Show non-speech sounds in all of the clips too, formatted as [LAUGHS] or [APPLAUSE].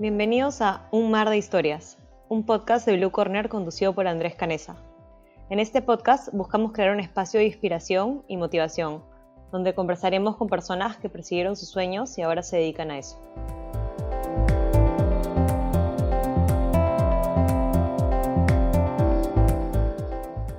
Bienvenidos a Un Mar de Historias, un podcast de Blue Corner conducido por Andrés Canesa. En este podcast buscamos crear un espacio de inspiración y motivación, donde conversaremos con personas que persiguieron sus sueños y ahora se dedican a eso.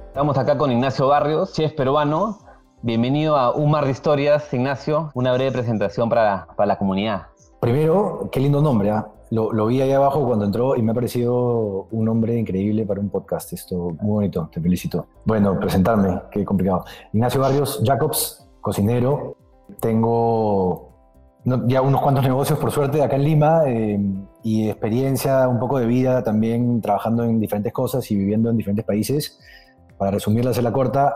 Estamos acá con Ignacio Barrios, chef peruano. Bienvenido a Un Mar de Historias, Ignacio. Una breve presentación para, para la comunidad. Primero, qué lindo nombre. ¿ah? Lo, vi ahí abajo cuando entró y me ha parecido un nombre increíble para un podcast. Esto, muy bonito, te felicito. Bueno, presentarme, qué complicado. Ignacio Barrios Jacobs, cocinero. Tengo ya unos cuantos [LAUGHS] negocios, por suerte, acá en Lima eh, y experiencia, un poco de vida también trabajando en diferentes cosas y viviendo en diferentes países. Para resumirla, hacer la corta,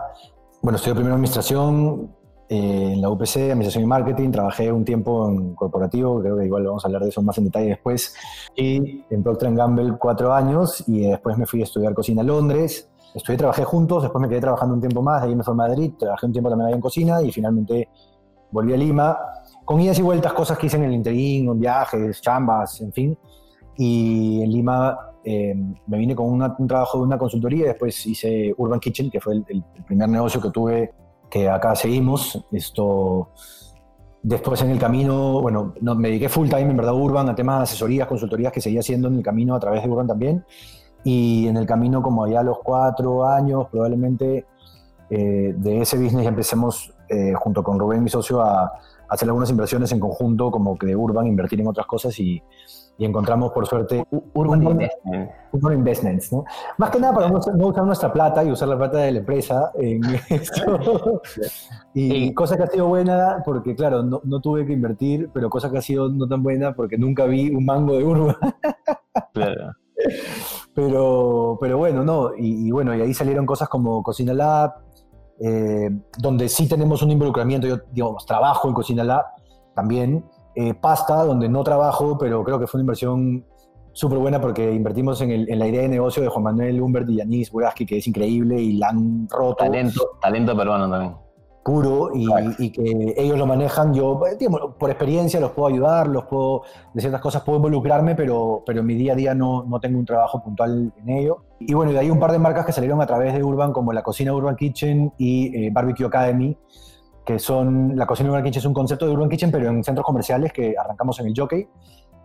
bueno, estudié primero administración, eh, en la UPC, Administración y Marketing, trabajé un tiempo en corporativo, creo que igual vamos a hablar de eso más en detalle después, y en Procter Gamble cuatro años, y después me fui a estudiar cocina a Londres, estudié, trabajé juntos, después me quedé trabajando un tiempo más, de ahí me fui a Madrid, trabajé un tiempo también ahí en cocina, y finalmente volví a Lima, con idas y vueltas, cosas que hice en el interín, viajes, chambas, en fin, y en Lima eh, me vine con un trabajo de una consultoría, después hice Urban Kitchen, que fue el, el primer negocio que tuve que acá seguimos. Esto, después en el camino, bueno, no, me dediqué full time en verdad Urban a temas de asesorías, consultorías que seguía haciendo en el camino a través de Urban también. Y en el camino, como ya a los cuatro años, probablemente eh, de ese business empecemos eh, junto con Rubén, mi socio, a, hacer algunas inversiones en conjunto, como que de Urban, invertir en otras cosas y, y encontramos por suerte Urban Investments. Urban Investments, ¿no? Más que nada para no, usar nuestra plata y usar la plata de la empresa en [LAUGHS] esto. y cosa que ha sido buena porque, claro, no, no, tuve que invertir, pero cosa que ha sido no tan buena porque nunca vi un mango de Urban. claro. Pero, pero bueno, no, y, bueno, y ahí salieron cosas como Cocina Lab, eh, donde sí tenemos un involucramiento, yo digamos, trabajo en Cocina Lab también, eh, pasta, donde no trabajo, pero creo que fue una inversión súper buena porque invertimos en, la idea de negocio de Juan Manuel Humbert y Yanis Buraski, que es increíble y la han roto. Talento, talento peruano también. Puro y, que ellos lo manejan. Yo, digamos, por experiencia los puedo ayudar, los puedo, de ciertas cosas puedo involucrarme, pero, pero en mi día a día no, no tengo un trabajo puntual en ello. Y bueno, de ahí un par de marcas que salieron a través de Urban, como la Cocina Urban Kitchen y eh, Barbecue Academy, que son, la cocina Urban Kitchen es un concepto de Urban Kitchen, pero en centros comerciales que arrancamos en el Jockey,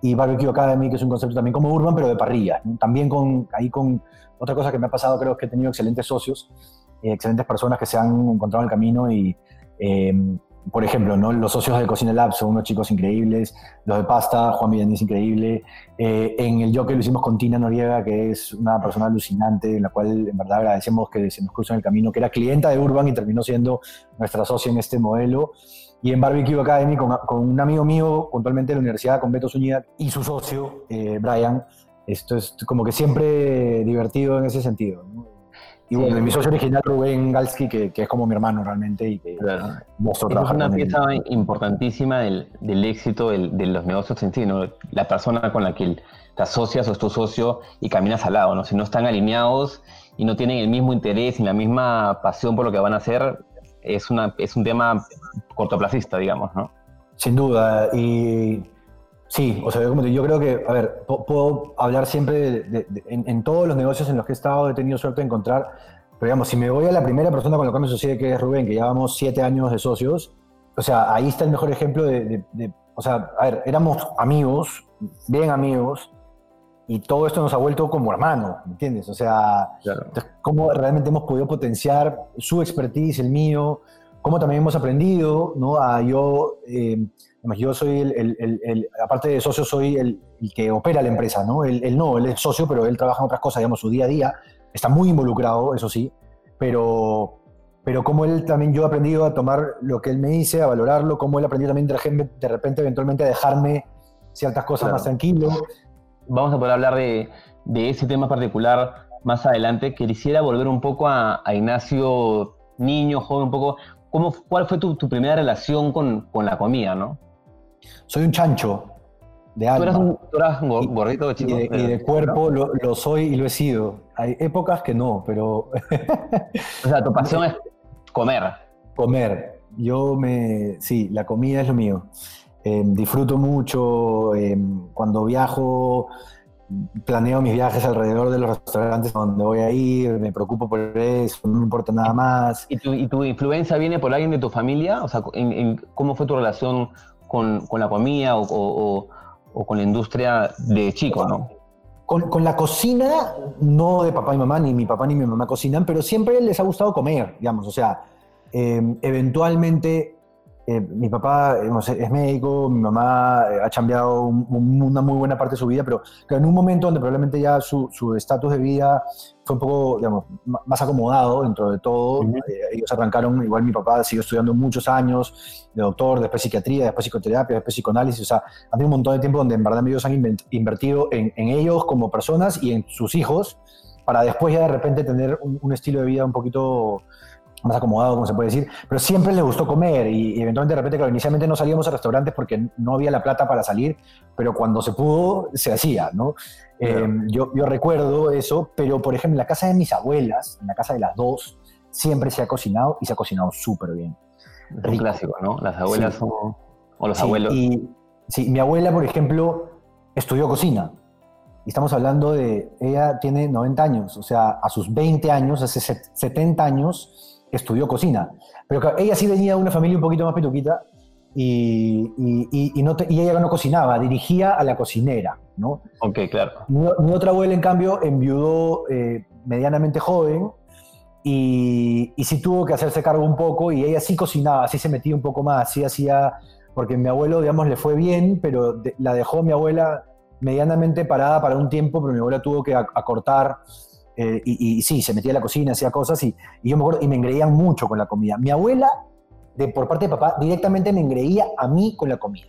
y Barbecue Academy, que es un concepto también como Urban, pero de parrilla. También con, ahí con, otra cosa que me ha pasado, creo que he tenido excelentes socios, eh, excelentes personas que se han encontrado en el camino y eh, por ejemplo, ¿no? los socios de Cocina Lab son unos chicos increíbles, los de Pasta, Juan Millán es increíble, eh, en el Jockey lo hicimos con Tina Noriega, que es una persona alucinante, en la cual en verdad agradecemos que se nos cruce en el camino, que era clienta de Urban y terminó siendo nuestra socia en este modelo. Y en Barbecue Academy con, con un amigo mío, puntualmente de la universidad, con Beto Zúñiga, y su socio, eh, Brian. Esto es como que siempre divertido en ese sentido. Y bueno, mi socio original, Rubén Galski, que, que, es como mi hermano realmente y que claro. es una pieza importantísima del, del éxito del, de los negocios en sí, ¿no? La persona con la que te asocias o es tu socio y caminas al lado, ¿no? Si no están alineados y no tienen el mismo interés y la misma pasión por lo que van a hacer, es, una, es un tema cortoplacista, digamos, ¿no? Sin duda. Y Sí, o sea, yo creo que, a ver, puedo hablar siempre de, en, todos los negocios en los que he estado, he tenido suerte de encontrar, pero digamos, si me voy a la primera persona con la que me asocié, que es Rubén, que llevamos siete años de socios, o sea, ahí está el mejor ejemplo de, o sea, a ver, éramos amigos, bien amigos, y todo esto nos ha vuelto como hermanos, ¿me entiendes? O sea, cómo realmente hemos podido potenciar su expertise, el mío, cómo también hemos aprendido, ¿no? A yo... Eh, yo soy el, aparte de socio, soy el, que opera la empresa, ¿no? Él, no, él es socio, pero él trabaja en otras cosas, digamos, su día a día. Está muy involucrado, eso sí, pero, pero como él también, yo he aprendido a tomar lo que él me dice, a valorarlo, como él aprendió también de, repente, eventualmente, a dejarme ciertas cosas más tranquilo. Vamos a poder hablar de, de, ese tema particular más adelante. Quisiera volver un poco a, a Ignacio niño, joven, un poco. ¿Cómo, ¿Cuál fue tu, tu primera relación con, con la comida, no? Soy un chancho de alma. Tú eras un, gordito chico. Y de, eh, cuerpo lo, soy y lo he sido. Hay épocas que no, pero... o sea, tu pasión [LAUGHS] es comer. Comer. Yo me... Sí, la comida es lo mío. Em, disfruto mucho. Em, cuando viajo, planeo mis viajes alrededor de los restaurantes donde voy a ir, me preocupo por eso, no me importa nada más. ¿Y tu, y tu influencia viene por alguien de tu familia? O sea, ¿cómo fue tu relación con, con la comida o, o, con la industria de chico, ¿no? Con, con, la cocina, no de papá y mamá, ni mi papá ni mi mamá cocinan, pero siempre les ha gustado comer, digamos, o sea, eh, eventualmente eh, mi papá es médico, mi mamá eh, ha cambiado una muy buena parte de su vida, pero en un momento donde probablemente ya su estatus de vida fue un poco, digamos, más acomodado dentro de todo. Eh, ellos arrancaron, igual mi papá siguió estudiando muchos años de doctor, después psiquiatría, después psicoterapia, después psicoanálisis, o sea, han tenido un montón de tiempo donde en verdad ellos han invertido en, ellos como personas y en sus hijos para después ya de repente tener un estilo de vida un poquito más acomodado, como se puede decir, pero siempre les gustó comer y, eventualmente de repente, claro, inicialmente no salíamos a restaurantes porque no había la plata para salir, pero cuando se pudo, se hacía, ¿no? Eh, yo, yo recuerdo eso, pero por ejemplo, en la casa de mis abuelas, en la casa de las dos, siempre se ha cocinado y se ha cocinado súper bien. Es un clásico, ¿no? Las abuelas son, o los abuelos. Y, sí, mi abuela, por ejemplo, estudió cocina. Y estamos hablando de, ella tiene 90 años, o sea, a sus 20 años, hace 70 años, estudió cocina. Pero ella sí venía de una familia un poquito más petuquita y, y, no y, ella no cocinaba, dirigía a la cocinera, ¿no? Ok, claro. Mi, otra abuela, en cambio, enviudó eh, medianamente joven y, y sí tuvo que hacerse cargo un poco y ella sí cocinaba, sí se metía un poco más, sí hacía, porque mi abuelo, digamos, le fue bien, pero la dejó mi abuela medianamente parada para un tiempo, pero mi abuela tuvo que acortar eh, y, sí, se metía en la cocina, hacía cosas y, yo me acuerdo, y me engreían mucho con la comida. Mi abuela, de, por parte de papá, directamente me engreía a mí con la comida.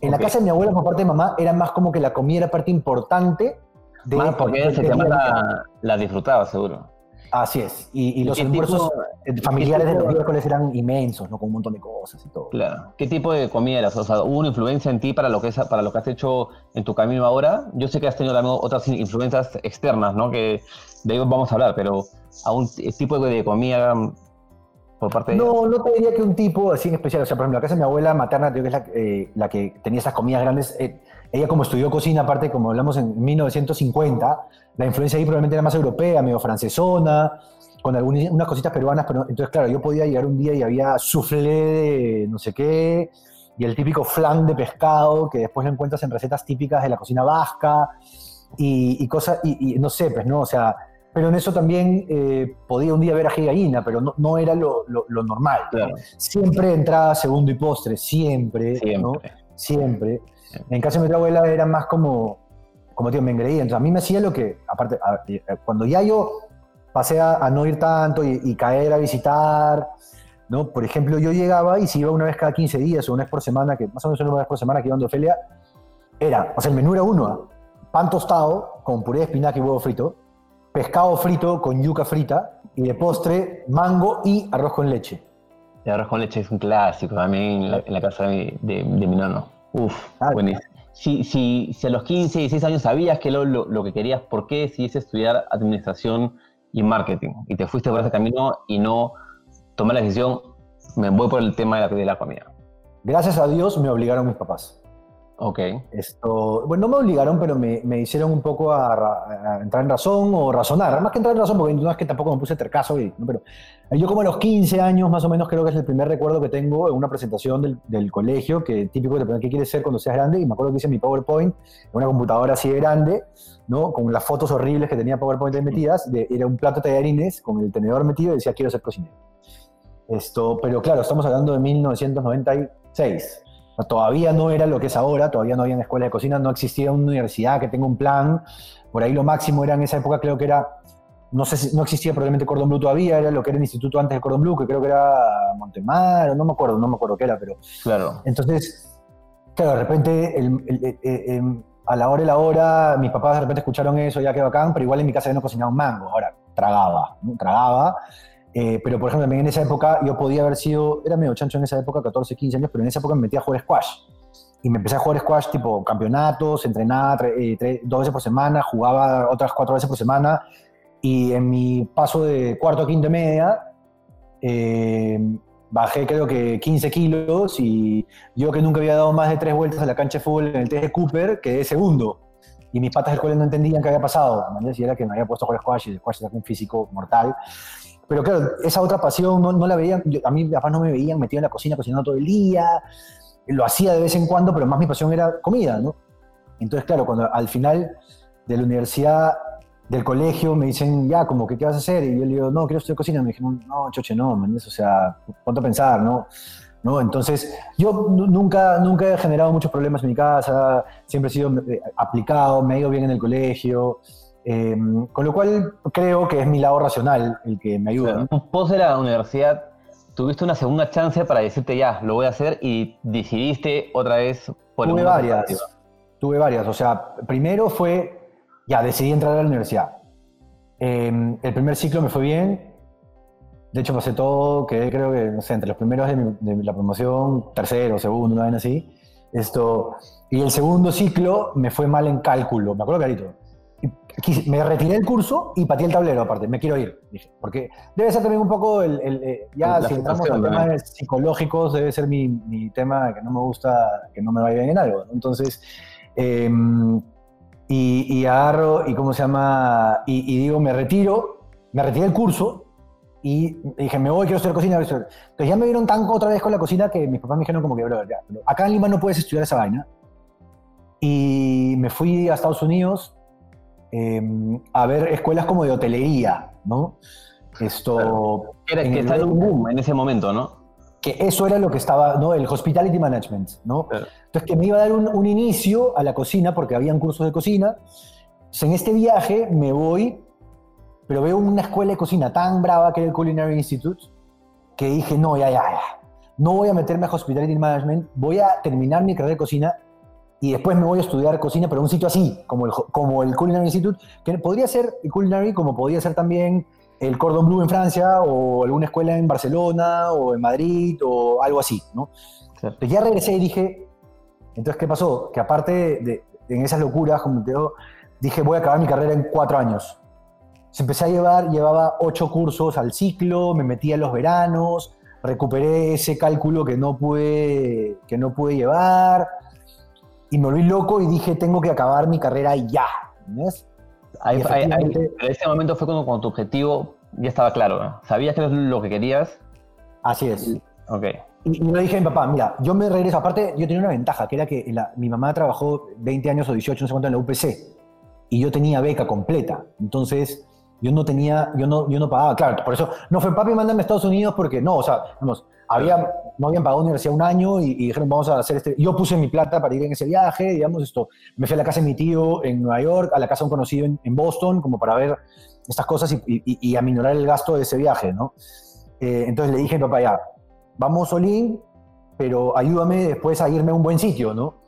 En la casa de mi abuela, por parte de mamá, era más como que la comida era parte importante de... Más porque ese tema la, la disfrutaba, seguro. Así es. Y, los almuerzos eh, familiares de los miércoles eran inmensos, ¿no? Con un montón de cosas y todo. Claro. ¿Qué tipo de comida eras? O sea, ¿hubo una influencia en ti para lo que es, para lo que has hecho en tu camino ahora? Yo sé que has tenido también otras influencias externas, ¿no? Que de ello vamos a hablar, pero a un tipo de comida por parte de... No, no te diría que un tipo así en especial. O sea, por ejemplo, la casa de mi abuela materna, que es la, eh, la que tenía esas comidas grandes, eh, ella como estudió cocina, aparte, como hablamos en 1950, la influencia ahí probablemente era más europea, medio francesona, con algunas unas cositas peruanas, pero entonces, claro, yo podía llegar un día y había soufflé de no sé qué, y el típico flan de pescado, que después lo encuentras en recetas típicas de la cocina vasca, y, cosas, y, no sé, pues, ¿no? O sea, pero en eso también eh, podía un día ver a gallina, pero no, no era lo, lo, normal. Siempre entraba segundo y postre, siempre, siempre. ¿no? Siempre. En caso de mi abuela era más como, como tío, me engreía. Entonces a mí me hacía lo que, aparte, eh, cuando ya yo pasé a, no ir tanto y, caer a visitar, ¿no? Por ejemplo, yo llegaba y si iba una vez cada 15 días o una vez por semana, que más o menos una vez por semana que iba a Ofelia, era, o sea, el menú era uno, pan tostado con puré de espinaca y huevo frito, pescado frito con yuca frita y de postre mango y arroz con leche. El arroz con leche es un clásico también en la, casa de, de, de, mi nano. Uf, Ah, buenísimo. Si, si, si a los 15, 16 años sabías que lo, lo, lo que querías, ¿por qué decidiste estudiar administración y marketing? Y te fuiste por ese camino y no tomar la decisión, me voy por el tema de la, de la comida. Gracias a Dios me obligaron mis papás. Ok. Esto, bueno, no me obligaron, pero me, me hicieron un poco a, a entrar en razón o razonar. Más que entrar en razón, porque no es que tampoco me puse tercazo, y, ¿no? pero yo como a los 15 años más o menos creo que es el primer recuerdo que tengo en una presentación del, del colegio, que típico de qué quieres ser cuando seas grande, y me acuerdo que hice mi PowerPoint en una computadora así de grande, ¿no? con las fotos horribles que tenía PowerPoint ahí metidas, de, era un plato de tallarines con el tenedor metido y decía quiero ser cocinero. Esto, pero claro, estamos hablando de 1996. Todavía no era lo que es ahora, todavía no había una escuela de cocina, no existía una universidad que tenga un plan. Por ahí lo máximo era en esa época, creo que era, no sé si no existía probablemente Cordon Bleu todavía, era lo que era el instituto antes de Cordon Bleu, que creo que era Montemar, no me acuerdo, no me acuerdo qué era, pero Claro. entonces, claro, de repente, el- el- el- el- el- a la hora y la hora, mis papás de repente escucharon eso, ya que bacán, pero igual en mi casa yo no cocinaba un mango. Ahora, tragaba, ¿no? tragaba. Eh, pero, por ejemplo, también en esa época yo podía haber sido, era medio chancho en esa época, 14, 15 años, pero en esa época me metí a jugar squash. Y me empecé a jugar squash tipo campeonatos, entrenaba tre- eh, tre- dos veces por semana, jugaba otras cuatro veces por semana. Y en mi paso de cuarto a quinto y media, eh, bajé creo que 15 kilos y yo que nunca había dado más de tres vueltas a la cancha de fútbol en el de Cooper, quedé segundo. Y mis patas del colegio no entendían qué había pasado. ¿me Y era que me había puesto a jugar squash y el squash es un físico mortal. Pero claro, esa otra pasión no, no la veían. yo- a mí papás no me veían metido en la cocina cocinando todo el día. Lo hacía de vez en cuando, pero más mi pasión era comida, ¿no? Entonces, claro, cuando al final de la universidad, del colegio, me dicen, ya, como ¿qué vas a hacer? Y yo le digo, no, quiero estudiar cocina. Me dijeron, no, choche, no, man, o sea, ponte a pensar, ¿no? ¿no? Entonces, yo nu- nunca, nunca he generado muchos problemas en mi casa, siempre he sido eh, aplicado, me ha ido bien en el colegio, eh, con lo cual creo que es mi lado racional el que me ayuda. ¿no? Pos de la universidad, tuviste una segunda chance para decirte ya, lo voy a hacer y decidiste otra vez por Tuve varias, tuve varias, o sea, primero fue, ya, decidí entrar a la universidad. Eh, el primer ciclo me fue bien, de hecho pasé todo, quedé creo que, no sé, entre los primeros de, mi- de la promoción, tercero, segundo, una vez así. Esto, y el segundo ciclo me fue mal en cálculo, me acuerdo clarito. Me retiré del curso y pateé el tablero aparte, me quiero ir, dije, porque debe ser también un poco el, el, eh, ya La si entramos también. temas psicológicos, debe ser mi, mi tema que no me gusta, que no me vaya bien en algo, ¿no? Entonces, eh, y, y agarro, y cómo se llama, y, y digo, me retiro, me retiré del curso, y dije, me voy, quiero estudiar cocina. quiero estudiar. Entonces ya me vieron tan otra vez con la cocina que mis papás me dijeron como que, bro, ya, acá en Lima no puedes estudiar esa vaina. Y me fui a Estados Unidos eh, a ver escuelas como de hotelería, ¿no? Esto... Era, en que el- está en un boom en ese momento, ¿no? que eso era lo que estaba, ¿no? El hospitality management, ¿no? Claro. Entonces que me iba a dar un, un inicio a la cocina porque habían cursos de cocina. Entonces, en este viaje me voy, pero veo una escuela de cocina tan brava que era el Culinary Institute, que dije, no, ya, ya, ya. No voy a meterme a hospitality management, voy a terminar mi carrera de cocina y después me voy a estudiar cocina, pero en un sitio así, como el, como el Culinary Institute, que podría ser el Culinary como podría ser también el Cordon Bleu en Francia o alguna escuela en Barcelona o en Madrid o algo así, ¿no? Claro. Entonces ya regresé y dije, entonces, ¿qué pasó? Que aparte de, de- en esas locuras, como te digo, dije, voy a acabar mi carrera en cuatro años. Se empecé a llevar, llevaba ocho cursos al ciclo, me metí a los veranos, recuperé ese cálculo que no pude, que no pude llevar y me volví loco y dije, tengo que acabar mi carrera ya. ¿entendés? Ahí, Y ahí- ahí- pero ese momento fue cuando, cuando tu objetivo ya estaba claro, ¿no? Sabías que era lo que querías. Así es. Ok. Y, y le dije a mi papá, mira, yo me regreso. Aparte, yo tenía una ventaja, que era que la- mi mamá trabajó 20 años o 18, no sé cuánto, en la UPC. Y yo tenía beca completa. Entonces, yo no tenía, yo no, yo no pagaba. Claro, por eso no fue papi, mándame a Estados Unidos porque no, o sea, vamos, había, no habían pagado universidad un año y, dijeron, vamos a hacer este. Yo puse mi plata para ir en ese viaje, digamos, esto. Me fui a la casa de mi tío en Nueva York, a la casa de un conocido en, Boston, como para ver estas cosas y, y, y aminorar el gasto de ese viaje, ¿no? Eh, entonces le dije papá, ya, vamos Olin, pero ayúdame después a irme a un buen sitio, ¿no?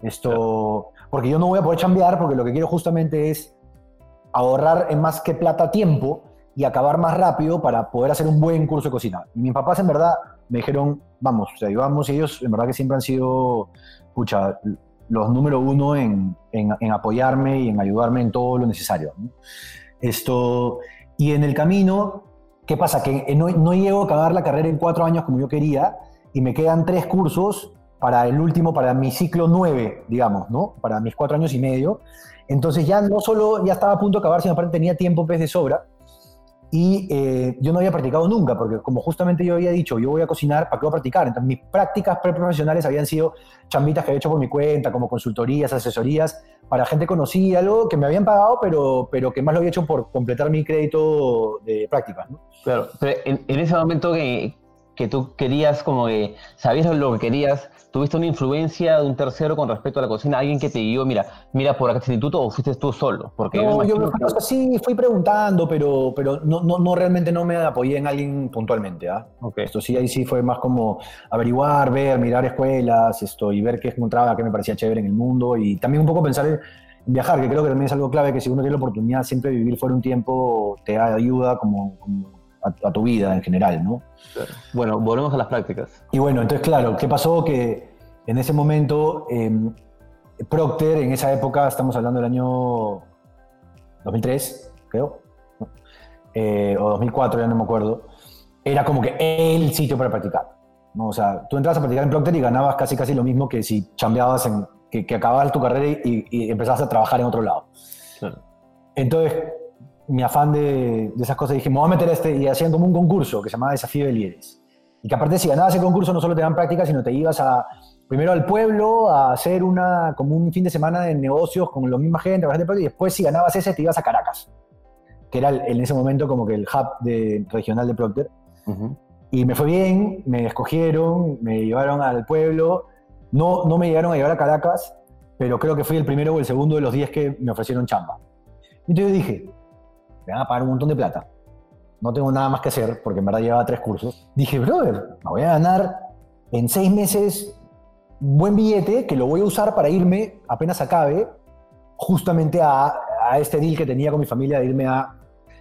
Esto, porque yo no voy a poder chambear porque lo que quiero justamente es ahorrar en más que plata tiempo y acabar más rápido para poder hacer un buen curso de cocina. Y mis papás en verdad me dijeron, vamos, o sea, vamos, y ellos en verdad que siempre han sido, los número uno en, en, apoyarme y en ayudarme en todo lo necesario. Esto, y en el camino, ¿qué pasa? Que no, no llego a acabar la carrera en cuatro años como yo quería y me quedan tres cursos para el último, para mi ciclo nueve, digamos, ¿no? Para mis cuatro años y medio. Entonces ya no solo ya estaba a punto de acabar, sino aparte tenía tiempo pez de sobra. Y eh, yo no había practicado nunca, porque como justamente yo había dicho, yo voy a cocinar, ¿para qué voy a practicar? Entonces mis prácticas preprofesionales habían sido chambitas que había hecho por mi cuenta, como consultorías, asesorías, para gente conocida, algo que me habían pagado, pero, pero que más lo había hecho por completar mi crédito de prácticas. ¿no? Claro, pero en, en ese momento que, que tú querías, como que sabías lo que querías, ¿Tuviste una influencia de un tercero con respecto a la cocina? ¿Alguien que te dijo, mira, mira por acá este instituto o fuiste tú solo? Porque no, yo sí fui preguntando, pero, pero no, no, no, realmente no me apoyé en alguien puntualmente. ¿ah? Esto sí, ahí sí fue más como averiguar, ver, mirar escuelas esto, y ver qué encontraba, qué me parecía chévere en el mundo y también un poco pensar en viajar, que creo que también es algo clave, que si uno tiene la oportunidad siempre de vivir fuera un tiempo, te ayuda como, a, tu vida en general, ¿no? Bueno, volvemos a las prácticas. Y bueno, entonces, claro, ¿qué pasó? Que en ese momento, em, Procter, en esa época, estamos hablando del año 2003, creo, eh, o 2004, ya no me acuerdo, era como que el sitio para practicar. ¿no? O sea, tú entrabas a practicar en Procter y ganabas casi casi lo mismo que si chambeabas en, que, que acababas tu carrera y, y, empezabas a trabajar en otro lado. Entonces, mi afán de, de, esas cosas, dije, me voy a meter a este, y hacían como un concurso que se llamaba Desafío de Líderes. Y que aparte si ganabas ese concurso no solo te dan práctica, sino te ibas a, primero al pueblo a hacer una, como un fin de semana de negocios con la misma gente, y después si ganabas ese te ibas a Caracas, que era en ese momento como que el hub de, regional de Procter. Y me fue bien, me escogieron, me llevaron al pueblo, no, no me llegaron a llevar a Caracas, pero creo que fui el primero o el segundo de los 10 que me ofrecieron chamba. Entonces dije, me van a pagar un montón de plata. No tengo nada más que hacer, porque en verdad llevaba tres cursos. Dije, brother, me voy a ganar en seis meses buen billete que lo voy a usar para irme, apenas acabe, justamente a, a este deal que tenía con mi familia de irme a...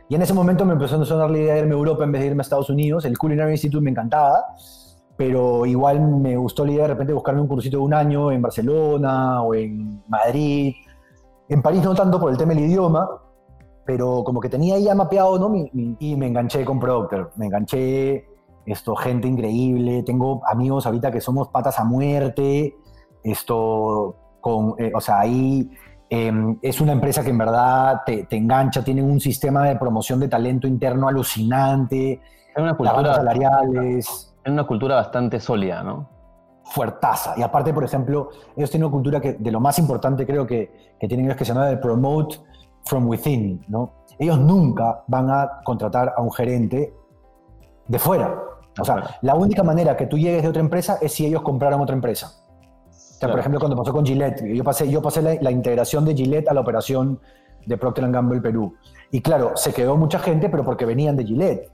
Y en ese momento me empezó a sonar la idea de irme a Europa en vez de irme a Estados Unidos. El Culinary Institute me encantaba, pero igual me gustó la idea de repente buscarme un cursito de un año en Barcelona o en Madrid. En París no tanto por el tema del idioma, pero como que tenía ya mapeado, ¿no? y me enganché con Procter, me enganché, esto, gente increíble, tengo amigos ahorita que somos patas a muerte, esto, con, eh, o sea, ahí em, es una empresa que en verdad te, te, engancha, tiene un sistema de promoción de talento interno alucinante, es una cultura, salariales. Es una cultura bastante sólida, ¿no? Fuertaza. Y aparte, por ejemplo, ellos tienen una cultura que de lo más importante creo que, que tienen ellos que se llama de promote from within, ¿no? Ellos nunca van a contratar a un gerente de fuera. O sea, la única manera que tú llegues de otra empresa es si ellos compraron otra empresa. O sea, por ejemplo, cuando pasó con Gillette, yo pasé, yo pasé la, integración de Gillette a la operación de Procter Gamble Perú. Y claro, se quedó mucha gente, pero porque venían de Gillette.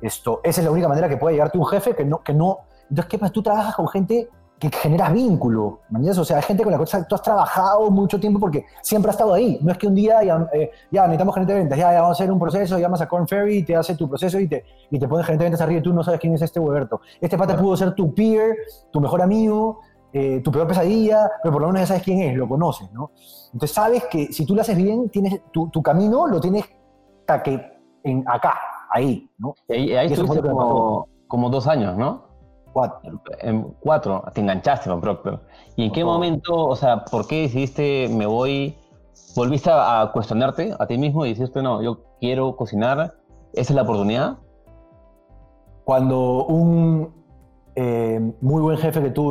Esto, esa es la única manera que puede llegarte un jefe que no, que no. Entonces, ¿qué pasa? Tú trabajas con gente que generas vínculo, O sea, gente con la que tú has trabajado mucho tiempo porque siempre has estado ahí. No es que un día ya, eh, ya necesitamos gerente de ventas, ya, vamos a hacer un proceso, llamas a Corn Ferry, te hace tu proceso y te, y te pones gerente de ventas arriba y tú no sabes quién es este Huberto. Este pata pudo ser tu peer, tu mejor amigo, eh, tu peor pesadilla, pero por lo menos ya sabes quién es, lo conoces, ¿no? Entonces sabes que si tú lo haces bien, tienes tu, tu camino lo tienes que en acá, ahí, ¿no? Y ahí, como, como dos años, ¿no? Cuatro. En cuatro, te enganchaste con Procter. ¿Y en qué momento, o sea, por qué decidiste me voy? ¿Volviste a, cuestionarte a ti mismo y dijiste, no, yo quiero cocinar? ¿Esa es la oportunidad? Cuando un eh, muy buen jefe que tuve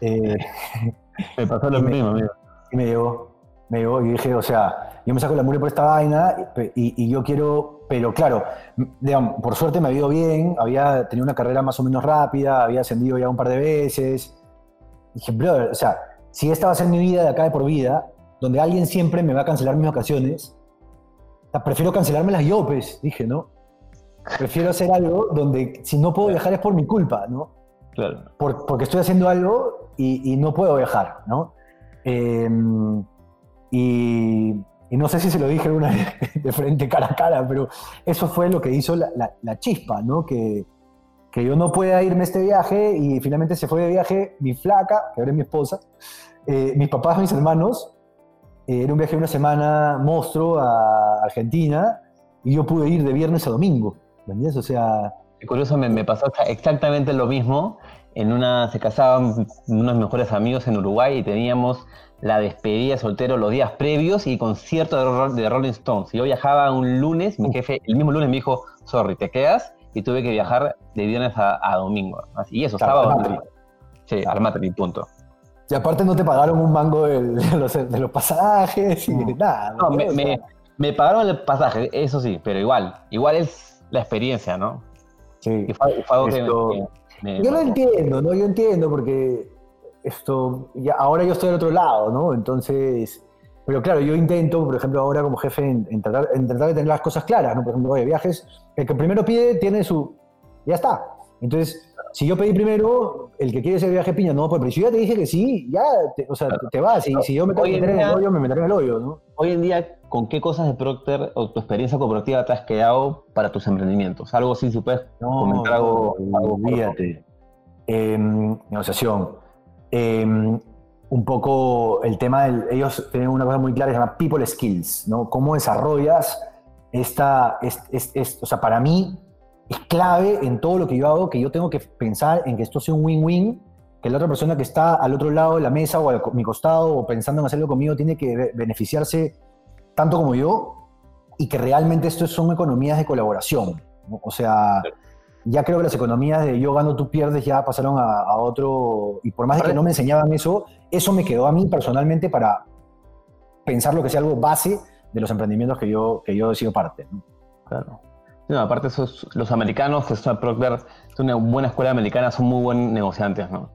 Eh, [LAUGHS] Me pasó lo Y mismo, amigo. y me llegó, me llegó y dije, o sea, yo me saco la mugre por esta vaina y, y yo quiero, pero claro, digamos, por suerte me ha ido bien, había tenido una carrera más o menos rápida, había ascendido ya un par de veces. Dije, brother, o sea, si esta va a ser mi vida de acá de por vida, donde alguien siempre me va a cancelar mis vacaciones, prefiero cancelármelas yo, pues, dije, ¿no? Prefiero hacer algo donde si no puedo viajar es por mi culpa, ¿no? Claro. por- porque estoy haciendo algo y, y no puedo viajar, ¿no? Eh, y, y no sé si se lo dije una [LAUGHS] vez de frente, cara a cara, pero eso fue lo que hizo la, la- la chispa, ¿no? Que, que yo no pueda irme a este viaje y finalmente se fue de viaje mi flaca, que ahora es mi esposa, eh, mis papás, mis hermanos. eh, era un viaje de una semana monstruo a Argentina y yo pude ir de viernes a domingo, ¿me entiendes? O sea, curioso, me, me pasó exa- exactamente lo mismo. En una, se casaban unos mejores amigos en Uruguay y teníamos la despedida de soltero los días previos y concierto de, de Rolling Stones. Yo viajaba un lunes, mi jefe el mismo lunes me dijo, sorry, te quedas, y tuve que viajar de viernes a, a domingo. Así, y eso, Claro, sábado. armate. Sí, armate, y punto. Y aparte no te pagaron un mango de, los, de los pasajes y nada. No, me pagaron el pasaje, eso sí, pero igual, igual es la experiencia, ¿no? Sí. Y fue, fue algo que- Esto- que me- Yo lo entiendo, ¿no? Yo entiendo porque esto, ya, ahora yo estoy del otro lado, ¿no? Entonces, pero claro, yo intento, por ejemplo, ahora como jefe, en, en tratar, en tratar de tener las cosas claras, ¿no? Por ejemplo, oye, viajes, el que primero pide tiene su... Ya está. Entonces, si yo pedí primero, el que quiere ese viaje piña, no, pues, pero si yo ya te dije que sí, ya, te- o sea, te, te vas. Y si yo me tengo que meter en el hoyo, me meteré en el hoyo, ¿no? Hoy en día, ¿con qué cosas de Procter o tu experiencia corporativa te has quedado para tus emprendimientos? Algo así, si puedes comentar algo. algo olvídate. Em, negociación. Em, un poco el tema del. Ellos tienen una cosa muy clara que se llama people skills, ¿no? ¿Cómo desarrollas esta. es- es- es- o sea, para mí es clave en todo lo que yo hago que yo tengo que pensar en que esto sea un win-win, que la otra persona que está al otro lado de la mesa o a mi costado o pensando en hacerlo conmigo tiene que be- beneficiarse tanto como yo y que realmente esto son economías de colaboración. O sea, ya creo que las economías de yo gano, tú pierdes ya pasaron a, a otro, y por más de que no me enseñaban eso, eso me quedó a mí personalmente para pensar lo que sea algo base de los emprendimientos que yo, que yo he sido parte. ¿no? Claro. No, aparte, esos, los americanos, que es una Procter, es una buena escuela americana, son muy buenos negociantes, ¿no?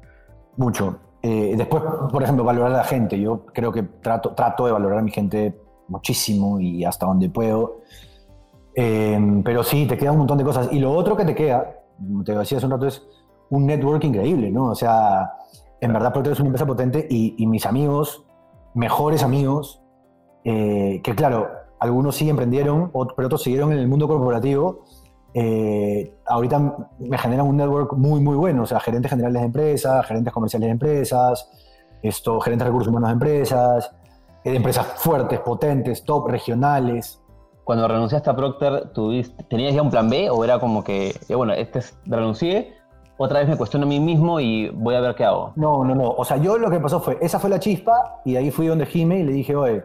Mucho. Eh, después, por ejemplo, valorar a la gente. Yo creo que trato, trato de valorar a mi gente muchísimo y hasta donde puedo. Eh, pero sí, te queda un montón de cosas. Y lo otro que te queda, como te decía hace un rato, es un network increíble, ¿no? O sea, en verdad Procter es una empresa potente y, y mis amigos, mejores amigos, eh, que claro, algunos sí emprendieron, pero otros siguieron en el mundo corporativo, eh, ahorita me generan un network muy, muy bueno. O sea, gerentes generales de empresas, gerentes comerciales de empresas, esto, gerentes de recursos humanos de empresas, eh, de empresas fuertes, potentes, top, regionales. Cuando renunciaste a Procter, ¿tuviste, ¿tenías ya un plan B o era como que, ya bueno, este es, renuncié, otra vez me cuestiono a mí mismo y voy a ver qué hago? No, no, no. O sea, yo lo que pasó fue, esa fue la chispa y de ahí fui donde Jime y le dije, oye,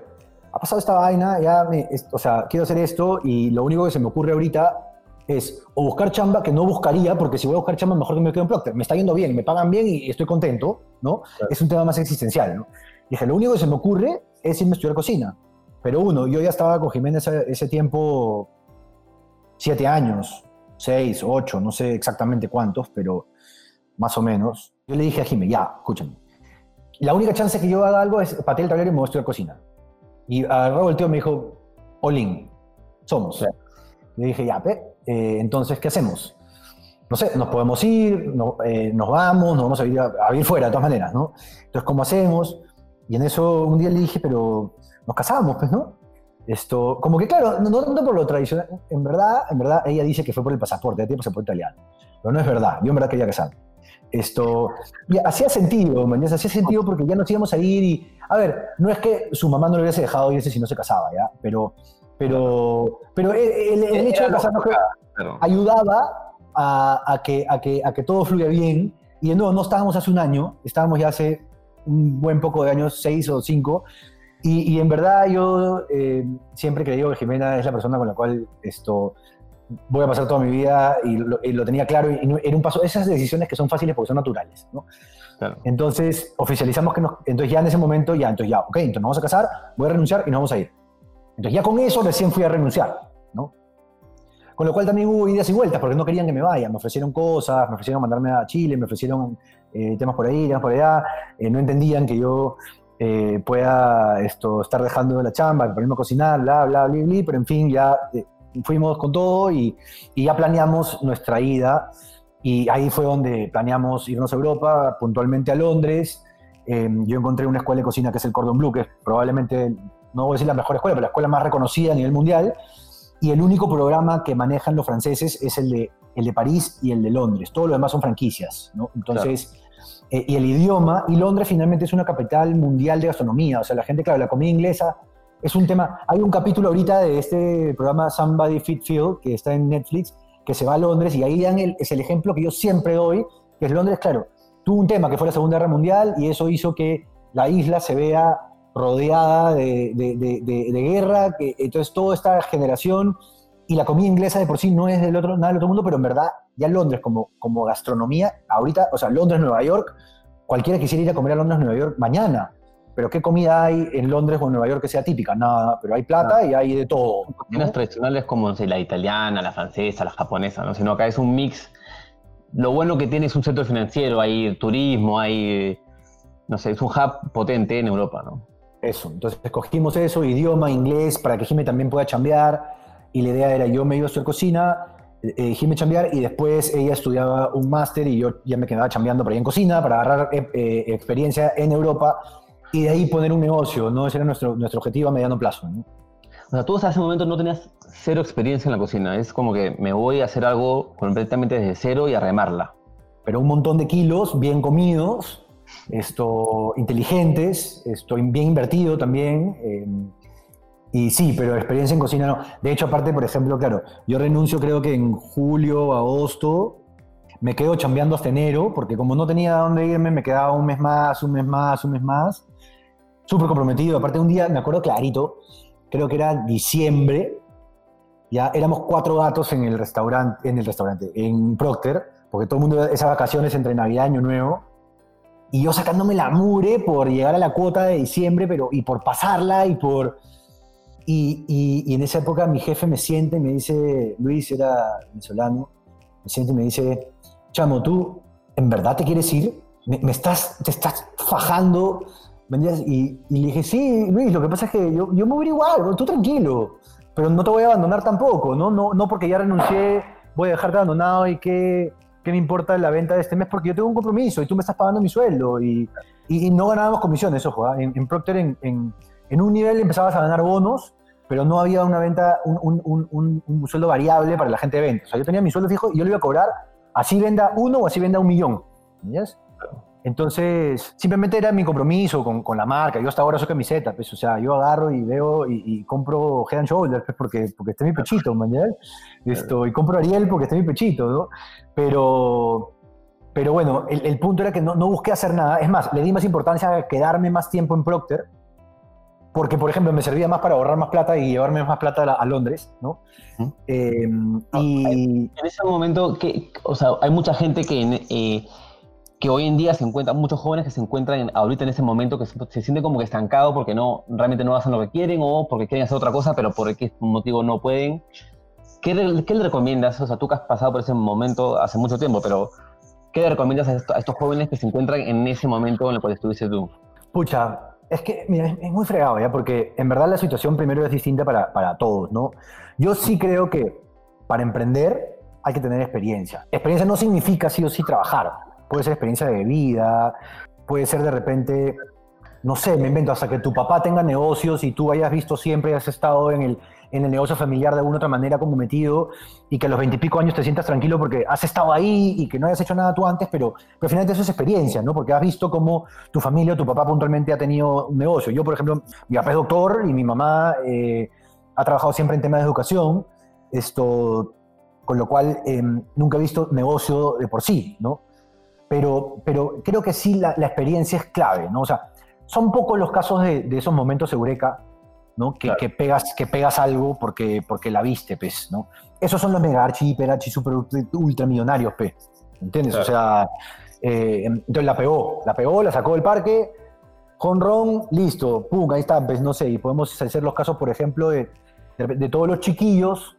ha pasado esta vaina, ya me, es- o sea, quiero hacer esto y lo único que se me ocurre ahorita es o buscar chamba que no buscaría, porque si voy a buscar chamba mejor que me quedo en Procter. Me está yendo bien, me pagan bien y estoy contento, ¿no? Es un tema más existencial, ¿no? Dije, lo único que se me ocurre es irme a estudiar cocina. Pero uno, yo ya estaba con Jiménez ese, ese tiempo, siete años, seis, ocho, no sé exactamente cuántos, pero más o menos. Yo le dije a Jimmy, ya, escúchame. La única chance que yo haga algo es patear el tablero y me voy a estudiar cocina. Y agarró el tío me dijo, Olin, somos. Le dije, ya, pe, eh, entonces, ¿qué hacemos? No sé, nos podemos ir, no- eh, nos vamos, nos vamos a ir, a, a vivir fuera de todas maneras, ¿no? Entonces, ¿cómo hacemos? Y en eso un día le dije, pero nos casamos, pues, ¿no? Esto, como que claro, no, no tanto por lo tradicional, en verdad, en verdad, ella dice que fue por el pasaporte, ella tiene pasaporte italiano, pero no es verdad, yo en verdad quería casarme. Esto, y hacía sentido, ¿me entiendes? Hacía sentido porque ya nos íbamos a ir y, a ver, no es que su mamá no le hubiese dejado irse si no se casaba, ¿ya? Pero, pero, pero el, el- el hecho de casarnos Claro. ayudaba a, a que, a, que, a que todo fluya bien. Y de nuevo, no estábamos hace un año, estábamos ya hace un buen poco de años, seis o cinco. Y, y en verdad yo eh, siempre he creído que Jimena es la persona con la cual esto voy a pasar toda mi vida y lo, y lo tenía claro. Y no- era un paso, esas decisiones que son fáciles porque son naturales. ¿no? Claro. Entonces oficializamos que nos, entonces ya en ese momento, ya, entonces ya, ok, entonces nos vamos a casar, voy a renunciar y nos vamos a ir. Entonces ya con eso recién fui a renunciar, ¿no? Con lo cual también hubo idas y vueltas, porque no querían que me vaya. Me ofrecieron cosas, me ofrecieron mandarme a Chile, me ofrecieron eh, temas por ahí, temas por allá. Eh, no entendían que yo eh, pueda esto, estar dejando la chamba, ponerme a cocinar, bla, bla, bla, bla, pero en fin, ya eh, fuimos con todo y, y ya planeamos nuestra ida. Y ahí fue donde planeamos irnos a Europa, puntualmente a Londres. Eh, yo encontré una escuela de cocina que es el Cordon Bleu, que es probablemente, no voy a decir la mejor escuela, pero la escuela más reconocida a nivel mundial. Y el único programa que manejan los franceses es el de, el de París y el de Londres. Todo lo demás son franquicias, ¿no? Entonces, eh, y el idioma, y Londres finalmente es una capital mundial de gastronomía. O sea, la gente, claro, la comida inglesa es un tema. Hay un capítulo ahorita de este programa Somebody Fit Field, que está en Netflix, que se va a Londres, y ahí dan el- es el ejemplo que yo siempre doy, que es Londres, claro, tuvo un tema que fue la Segunda Guerra Mundial, y eso hizo que la isla se vea rodeada de, guerra, que, entonces toda esta generación y la comida inglesa de por sí no es del otro, nada del otro mundo, pero en verdad ya Londres como, como gastronomía, ahorita, o sea, Londres, Nueva York, cualquiera quisiera ir a comer a Londres, Nueva York mañana, pero ¿qué comida hay en Londres o en Nueva York que sea típica? Nada, pero hay plata y hay de todo. ¿no? Cocinas tradicionales como no sé, la italiana, la francesa, la japonesa, ¿no? Sino acá es un mix. Lo bueno que tiene es un centro financiero, hay turismo, hay. No sé, es un hub potente en Europa, ¿no? Eso, entonces escogimos eso, idioma, inglés, para que Jimmy también pueda chambear. Y la idea era yo me iba a estudiar cocina, eh, Jimmy chambear, y después ella estudiaba un máster y yo ya me quedaba chambeando por ahí en cocina para agarrar eh, eh, experiencia en Europa y de ahí poner un negocio, ¿no? Ese era nuestro, nuestro objetivo a mediano plazo, ¿no? O sea, tú hasta ese momento no tenías cero experiencia en la cocina. Es como que me voy a hacer algo completamente desde cero y a remarla. Pero un montón de kilos bien comidos, esto, inteligentes, esto, bien invertido también. eh, y sí, pero experiencia en cocina no. De hecho, aparte, por ejemplo, claro, yo renuncio creo que en julio, agosto, me quedo chambeando hasta enero, porque como no tenía dónde irme, me quedaba un mes más, un mes más, un mes más. Súper comprometido. Aparte, un día, me acuerdo clarito, creo que era diciembre, ya éramos cuatro gatos en el restaurante, en el restaurante, en Procter, porque todo el mundo esas vacaciones entre Navidad y Año Nuevo. Y yo sacándome la mure por llegar a la cuota de diciembre, pero y por pasarla y por... Y, y- en esa época mi jefe me siente y me dice, Luis era venezolano, me siente y me dice, chamo, ¿tú en verdad te quieres ir? ¿Me, me estás, te estás fajando? Y, le dije, sí, Luis, lo que pasa es que yo, yo me voy igual, tú tranquilo, pero no te voy a abandonar tampoco, ¿no? No, no porque ya renuncié, voy a dejarte abandonado y que... ¿Qué me importa la venta de este mes? Porque yo tengo un compromiso y tú me estás pagando mi sueldo. Y, y- no ganábamos comisiones, ojo. ¿ah? En, Procter, en, en- un nivel empezabas a ganar bonos, pero no había una venta, un, un- un- sueldo variable para la gente de venta. O sea, yo tenía mi sueldo fijo y yo le iba a cobrar así venda uno o así venda un millón. ¿Entiendes? Entonces, simplemente era mi compromiso con, con la marca. Yo hasta ahora soy camiseta, pues, o sea, yo agarro y veo y, y compro Head and Shoulders, pues, porque, porque está mi pechito, ¿me entiendes? Esto, y compro Ariel porque está mi pechito, ¿no? Pero, pero bueno, el, el punto era que no, no busqué hacer nada. Es más, le di más importancia a quedarme más tiempo en Procter, porque, por ejemplo, me servía más para ahorrar más plata y llevarme más plata a, a Londres, ¿no? Eh, y En ese momento, que, o sea, hay mucha gente que, eh, que hoy en día se encuentra, muchos jóvenes que se encuentran en- ahorita en ese momento que se, se sienten como que estancados porque no, realmente no hacen lo que quieren o porque quieren hacer otra cosa, pero por X motivo no pueden. ¿qué, qué le recomiendas? O sea, tú que has pasado por ese momento hace mucho tiempo, pero ¿qué le recomiendas a, esto- a estos jóvenes que se encuentran en ese momento en el cual estuviste tú? Pucha, es que, mira, es muy fregado, ¿ya? Porque en verdad la situación primero es distinta para, para todos, ¿no? Yo sí creo que para emprender hay que tener experiencia. Experiencia no significa sí o sí trabajar. Puede ser experiencia de vida, puede ser de repente, no sé, me invento, hasta que tu papá tenga negocios y tú hayas visto siempre, has estado en el, en el negocio familiar de alguna otra manera como metido y que a los veintipico años te sientas tranquilo porque has estado ahí y que no hayas hecho nada tú antes, pero, pero finalmente eso es experiencia, ¿no? Porque has visto cómo tu familia o tu papá puntualmente ha tenido un negocio. Yo, por ejemplo, mi papá es doctor y mi mamá eh, ha trabajado siempre en temas de educación, esto, con lo cual eh, nunca he visto negocio de por sí, ¿no? Pero, pero creo que sí la, la experiencia es clave, ¿no? O sea, son pocos los casos de, de esos momentos eureka, ¿no? Que, Claro. que, pegas, que pegas algo porque, porque la viste, pues, ¿no? Esos son los mega archi, hiper archi, super ultra millonarios, pues, ¿entiendes? O sea, eh, entonces la pegó, la pegó, la sacó del parque, Ron, listo, pum, ahí está, pues no sé, y podemos hacer los casos, por ejemplo, de, de, de todos los chiquillos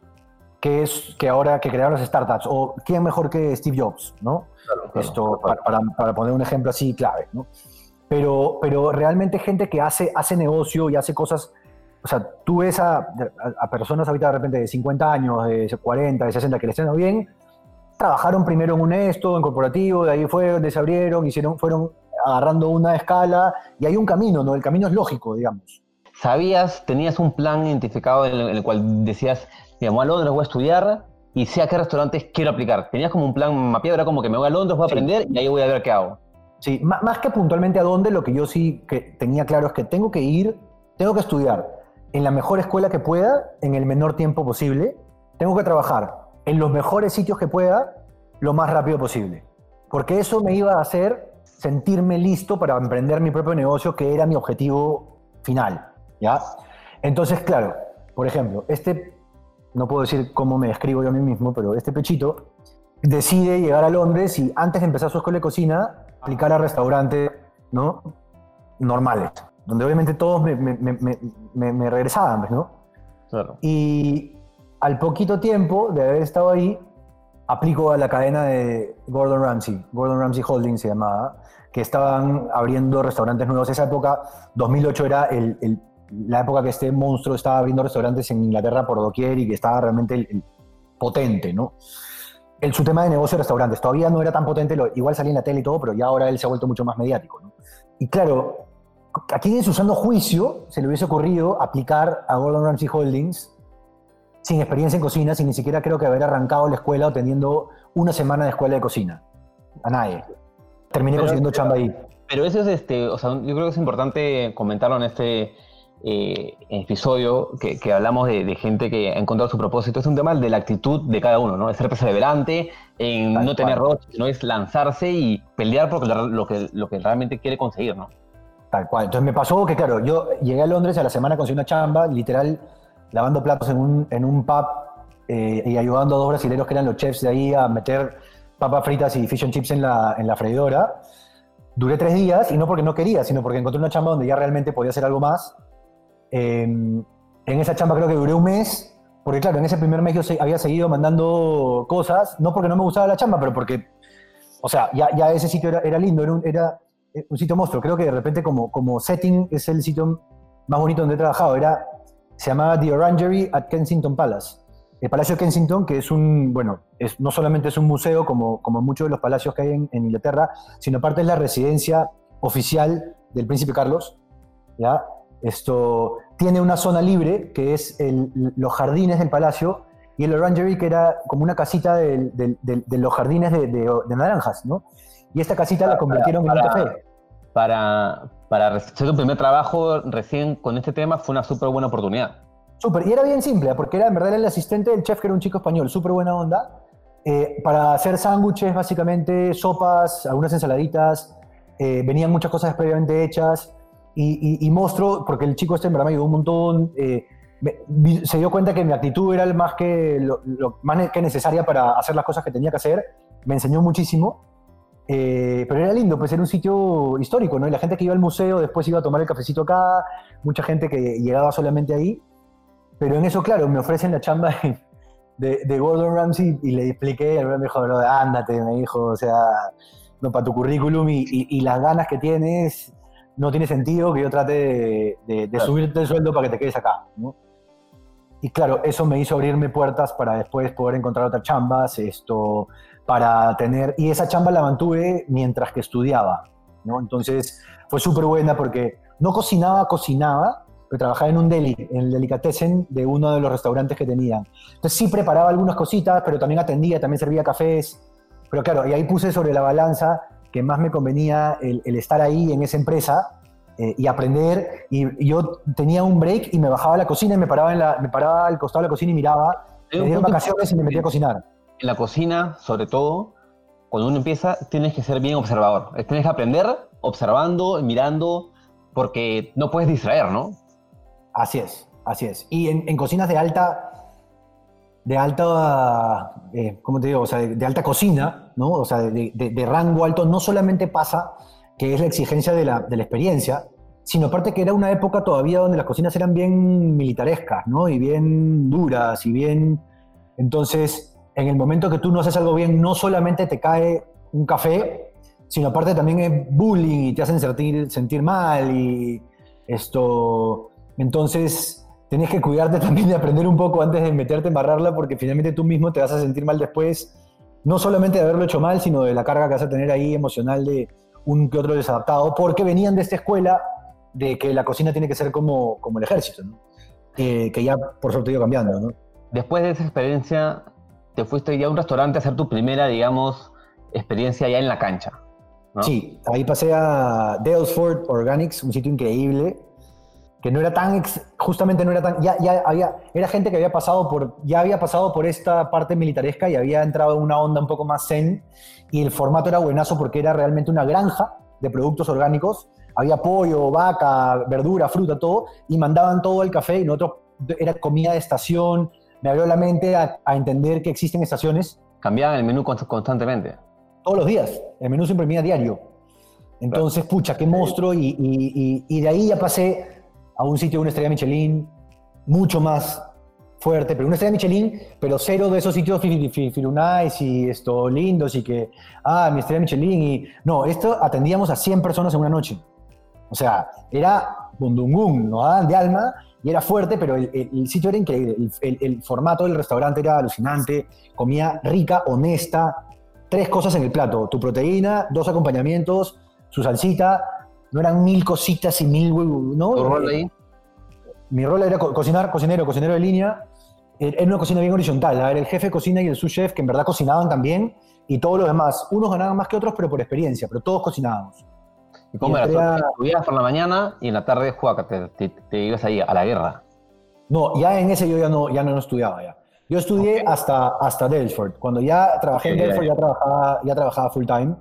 que, es, que ahora que crearon las startups, o quién mejor que Steve Jobs, ¿no? Esto, para, para, para poner un ejemplo así clave, ¿no? Pero, pero realmente gente que hace, hace negocio y hace cosas, o sea, tú ves a, a, a personas ahorita de repente de 50 años, de 40, de 60, que les estén bien, trabajaron primero en un esto, en corporativo, de ahí fue donde se abrieron, hicieron, fueron agarrando una escala, y hay un camino, ¿no? El camino es lógico, digamos. ¿Sabías, tenías un plan identificado en el, en el cual decías, voy a Londres, voy a estudiar y sé a qué restaurantes quiero aplicar? ¿Tenías como un plan mapeado? Era como que me voy a Londres, voy a Sí. aprender y ahí voy a ver qué hago. Sí, má- más que puntualmente a dónde, lo que yo sí que tenía claro es que tengo que ir, tengo que estudiar en la mejor escuela que pueda, en el menor tiempo posible, tengo que trabajar en los mejores sitios que pueda, lo más rápido posible. Porque eso me iba a hacer sentirme listo para emprender mi propio negocio, que era mi objetivo final, ¿ya? Entonces, claro, por ejemplo, este, no puedo decir cómo me describo yo a mí mismo, pero este pechito decide llegar a Londres y antes de empezar su escuela de cocina, aplicar a restaurantes, ¿no? Normales, donde obviamente todos me, me- me- me- me- me regresaban, ¿no? Claro. Y al poquito tiempo de haber estado ahí, aplico a la cadena de Gordon Ramsay, Gordon Ramsay Holdings se llamaba, que estaban abriendo restaurantes nuevos. Esa época, 2008, era el- el- la época que este monstruo estaba abriendo restaurantes en Inglaterra por doquier y que estaba realmente el- el potente, ¿no? El, su tema de negocio de restaurantes todavía no era tan potente, lo- igual salía en la tele y todo, pero ya ahora él se ha vuelto mucho más mediático, ¿no? Y claro, aquí en su sano juicio se le hubiese ocurrido aplicar a Gordon Ramsay Holdings sin experiencia en cocina, sin ni siquiera creo que haber arrancado la escuela o teniendo una semana de escuela de cocina. A nadie. Terminé Pero- consiguiendo chamba ahí. Pero eso es, este, o sea, yo creo que es importante comentarlo en este eh, episodio que, que hablamos de, de gente que ha encontrado su propósito. Es un tema de la actitud de cada uno, ¿no? Es ser perseverante, en Tal no tener cual. roches, sino es lanzarse y pelear por lo, lo que, lo que realmente quiere conseguir, ¿no? Tal cual. Entonces me pasó que, claro, yo llegué a Londres, a la semana conseguí una chamba, literal, lavando platos en un, en un pub eh, y ayudando a dos brasileños que eran los chefs de ahí a meter papas fritas y fish and chips en la, en la freidora. Duré tres días y no porque no quería, sino porque encontré una chamba donde ya realmente podía hacer algo más. Eh, en esa chamba creo que duré un mes, porque claro, en ese primer mes yo se- había seguido mandando cosas, no porque no me gustaba la chamba, pero porque, o sea, ya, ya ese sitio era, era lindo, era un, era un sitio monstruo. Creo que de repente como, como setting es el sitio más bonito donde he trabajado. Era, se llamaba The Orangery at Kensington Palace. El Palacio de Kensington, que es un, bueno, es, no solamente es un museo como, como muchos de los palacios que hay en, en Inglaterra, sino aparte es la residencia oficial del príncipe Carlos. ¿ya? Esto tiene una zona libre que es el- los jardines del palacio y el Orangery que era como una casita de los jardines de, naranjas, ¿no? Y esta casita la convirtieron en un para- café. Para, para hacer tu primer trabajo recién con este tema fue una súper buena oportunidad. Súper, y era bien simple, porque era en verdad era el asistente del chef, que era un chico español, súper buena onda, eh, para hacer sándwiches, básicamente, sopas, algunas ensaladitas, eh, venían muchas cosas previamente hechas, y, y, y monstruo, porque el chico este en me ayudó un montón, eh, me- se dio cuenta que mi actitud era el más que, lo, lo más que necesaria para hacer las cosas que tenía que hacer, me enseñó muchísimo, eh, pero era lindo, pues era un sitio histórico, ¿no? Y la gente que iba al museo después iba a tomar el cafecito acá, mucha gente que llegaba solamente ahí, pero en eso, claro, me ofrecen la chamba en, de, de Gordon Ramsay y le expliqué, el me dijo, ándate, me dijo, o sea, no para tu currículum y, y- y las ganas que tienes, no tiene sentido que yo trate de, de- de Claro. subirte el sueldo para que te quedes acá, ¿no? Y claro, eso me hizo abrirme puertas para después poder encontrar otras chambas, esto, para tener, y esa chamba la mantuve mientras que estudiaba, ¿no? Entonces fue súper buena porque no cocinaba, cocinaba, pero trabajaba en un deli, en el delicatessen de uno de los restaurantes que tenían. Entonces sí preparaba algunas cositas, pero también atendía, también servía cafés. Pero claro, y ahí puse sobre la balanza que más me convenía el, el estar ahí en esa empresa eh, y aprender. Y, y yo tenía un break y me bajaba a la cocina y me paraba, en la, me paraba al costado de la cocina y miraba. Me dieron vacaciones y me metía a cocinar. En la cocina, sobre todo, cuando uno empieza, tienes que ser bien observador. Tienes que aprender observando, mirando, porque no puedes distraer, ¿no? Así es, así es. Y en, en cocinas de alta, de alta, eh, ¿cómo te digo? O sea, de, alta cocina, ¿no? O sea, de, rango alto, no solamente pasa que es la exigencia de la, la experiencia, sino aparte que era una época todavía donde las cocinas eran bien militarescas, ¿no? Y bien duras y bien... Entonces, en el momento que tú no haces algo bien, no solamente te cae un café, sino aparte también es bullying y te hacen sentir, sentir mal y esto... Entonces, tienes que cuidarte [LAUGHS] también de aprender un poco antes de meterte a embarrarla porque finalmente tú mismo te vas a sentir mal después, no solamente de haberlo hecho mal, sino de la carga que vas a tener ahí emocional de un que otro desadaptado, porque venían de esta escuela de que la cocina tiene que ser como, como el ejército, ¿no? Eh, que ya por suerte ha ido cambiando, ¿no? Después de esa experiencia, te fuiste ya a un restaurante a hacer tu primera, digamos, experiencia ya en la cancha. ¿no? Sí, ahí pasé a Dalesford Organics, un sitio increíble, que no era tan, ex- justamente no era tan, ya, ya había, era gente que había pasado por, ya había pasado por esta parte militaresca y había entrado en una onda un poco más zen, y el formato era buenazo porque era realmente una granja de productos orgánicos, había pollo, vaca, verdura, fruta, todo, y mandaban todo al café y nosotros, era comida de estación, me abrió la mente a, a entender que existen estaciones Cambiaban el menú const- constantemente. todos los días. El menú se imprimía diario. Entonces, pucha, qué monstruo. Y, y- y- y de ahí ya pasé a un sitio una estrella Michelin mucho más fuerte, pero una estrella Michelin, pero cero de esos sitios fi- fi- fi- firunais y esto lindos y que, ah, mi estrella Michelin. Y no, esto atendíamos a 100 personas en una noche. O sea, era bundungún, nos daban de alma y era fuerte, pero el, sitio era increíble. El, el- formato del restaurante era alucinante, comida rica, honesta, tres cosas en el plato: tu proteína, dos acompañamientos, su salsita. No eran mil cositas y mil ¿no? ¿Tu rol Eh, ahí? Mi rol era co- cocinar, cocinero, cocinero de línea. Era una cocina bien horizontal. ¿ah? Era el jefe de cocina y el sous chef, que en verdad cocinaban también, y todos los demás. Unos ganaban más que otros, pero por experiencia, pero todos cocinábamos. ¿Y cómo era? a- Estudiabas por la mañana y en la tarde jugabas, te, te- te ibas ahí a la guerra. No, ya en ese yo ya no, ya no estudiaba ya. Yo estudié hasta, hasta Dalesford. Cuando ya trabajé en Ok, Dalesford ya. ya trabajaba, ya trabajaba full time.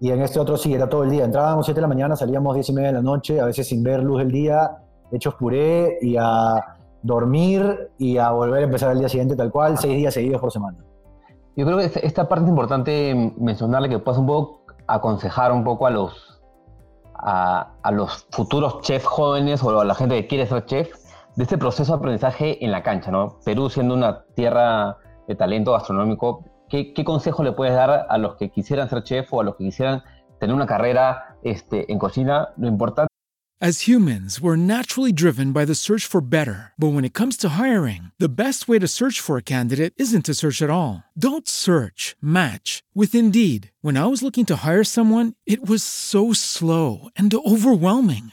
Y en este otro sí, era todo el día. Entrábamos 7 de la mañana, salíamos 10 y media de la noche, a veces sin ver luz del día, hechos puré y a dormir y a volver a empezar el día siguiente tal cual, seis días seguidos por semana. Yo creo que esta- parte es importante mencionarle que puedas un poco aconsejar un poco a los, a, a los futuros chefs jóvenes o a la gente que quiere ser chef de este proceso de aprendizaje en la cancha, ¿no? Perú siendo una tierra de talento gastronómico, ¿qué, qué consejo le puedes dar a los que quisieran ser chef o a los que quisieran tener una carrera este, en cocina? Lo importante As humans, we're naturally driven by the search for better. But when it comes to hiring, the best way to search for a candidate isn't to search at all. Don't search, match with Indeed. When I was looking to hire someone, it was so slow and overwhelming.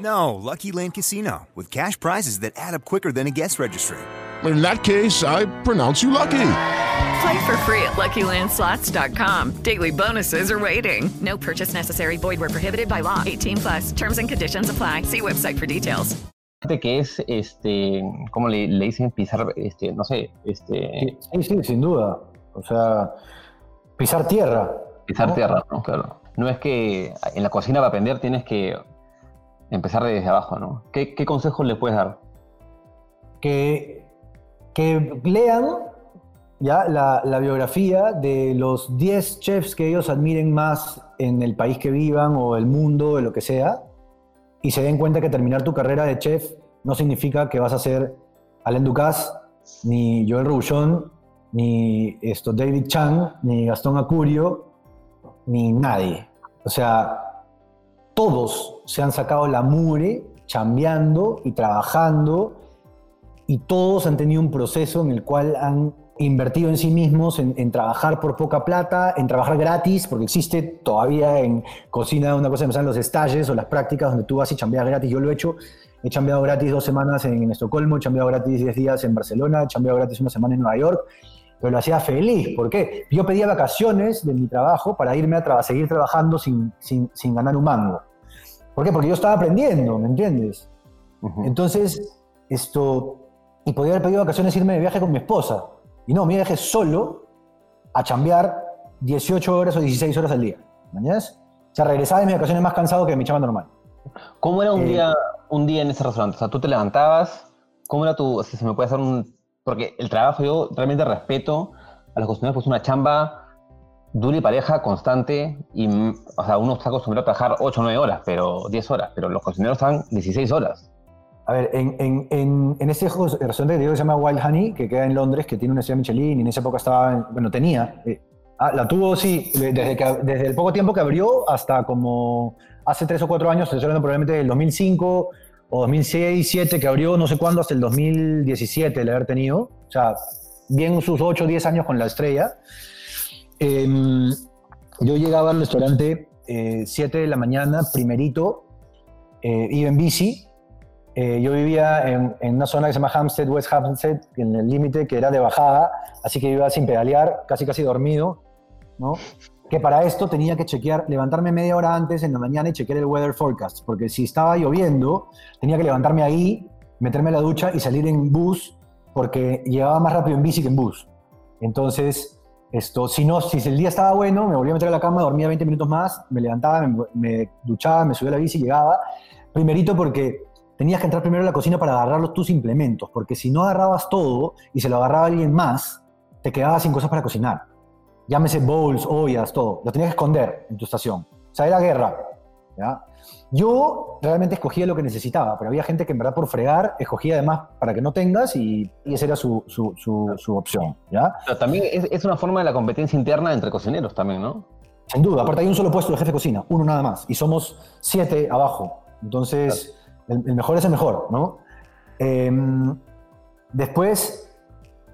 No, Lucky Land Casino, with cash prizes that add up quicker than a guest registry. In that case, I pronounce you lucky. Play for free at LuckyLandSlots.com. Daily bonuses are waiting. No purchase necessary. Void where prohibited by law. 18 plus. Terms and conditions apply. See website for details. que es, este, ¿cómo le, le dicen? Pisar, este, no sé, este... Sí, sí, sin duda. O sea, pisar tierra. Pisar ¿no? tierra, ¿no? Claro. No es que en la cocina para aprender tienes que empezar desde abajo, ¿no? ¿Qué, consejos le puedes dar? que, que lean ya la, biografía de los 10 chefs que ellos admiren más en el país que vivan o el mundo, de lo que sea, y se den cuenta que terminar tu carrera de chef no significa que vas a ser Alain Ducasse, ni Joel Rouchon, ni esto, David Chang, ni Gastón Acurio, ni nadie. O sea, todos se han sacado la mure chambeando y trabajando y todos han tenido un proceso en el cual han invertido en sí mismos, en, en trabajar por poca plata, en trabajar gratis, porque existe todavía en cocina una cosa que se llaman los estalles o las prácticas donde tú vas y chambeas gratis. Yo lo he hecho, he chambeado gratis dos semanas en, Estocolmo, he chambeado gratis 10 días en Barcelona, he chambeado gratis una semana en Nueva York, pero lo hacía feliz. ¿Por qué? Yo pedía vacaciones de mi trabajo para irme a tra- seguir trabajando sin, sin, sin ganar un mango. ¿Por qué? Porque yo estaba aprendiendo, ¿me entiendes? Entonces, esto, y podía haber pedido vacaciones irme de viaje con mi esposa. Y no, me viaje solo a chambear 18 horas o 16 horas al día. ¿Mañas? O sea, regresaba de mis vacaciones más cansado que de mi chamba normal. ¿Cómo era un, Eh, día, un día en ese restaurante? O sea, tú te levantabas, ¿cómo era tu, si se me puede hacer un... Porque el trabajo yo realmente respeto a los cocineros, pues una chamba dura y pareja, constante, y, o sea, uno está acostumbrado a trabajar 8 o 9 horas, pero 10 horas, pero los cocineros están 16 horas. A ver, en, en, en, en jo- restaurante que digo que se llama Wild Honey, que queda en Londres, que tiene una estrella Michelin, y en esa época estaba, en- bueno, tenía, eh, ah, la tuvo, sí, de- desde, que, desde el poco tiempo que abrió hasta como hace tres o cuatro años, estoy hablando probablemente del 2005 o 2006, 2007, que abrió no sé cuándo, hasta el 2017 el haber tenido, o sea, bien sus 8 o 10 años con la estrella. Em, yo llegaba al restaurante 7 de la mañana, primerito, eh, iba en bici, eh, yo vivía en, en una zona que se llama Hampstead, West Hampstead, en el límite que era de bajada, así que iba sin pedalear, casi casi dormido, ¿no? Que para esto tenía que chequear, levantarme media hora antes en la mañana y chequear el weather forecast, porque si estaba lloviendo, tenía que levantarme ahí, meterme a la ducha y salir en bus, porque llegaba más rápido en bici que en bus. Entonces, esto, si no, si el día estaba bueno, me volvía a meter a la cama, dormía 20 minutos más, me levantaba, me, duchaba, me subía a la bici, llegaba. Primerito porque tenías que entrar primero a la cocina para agarrar los, tus implementos, porque si no agarrabas todo y se lo agarraba alguien más, te quedabas sin cosas para cocinar. Llámese bowls, ollas, todo. Lo tenías que esconder en tu estación. O sea, era guerra. ¿ya? Yo realmente escogía lo que necesitaba, pero había gente que en verdad por fregar escogía además para que no tengas y, y esa era su, su, su, su opción. ¿ya? Pero también es, es una forma de la competencia interna entre cocineros también, ¿no? Sin duda, aparte hay un solo puesto de jefe de cocina, uno nada más, y somos siete abajo. Entonces, el, el mejor es el mejor, ¿no? Em, después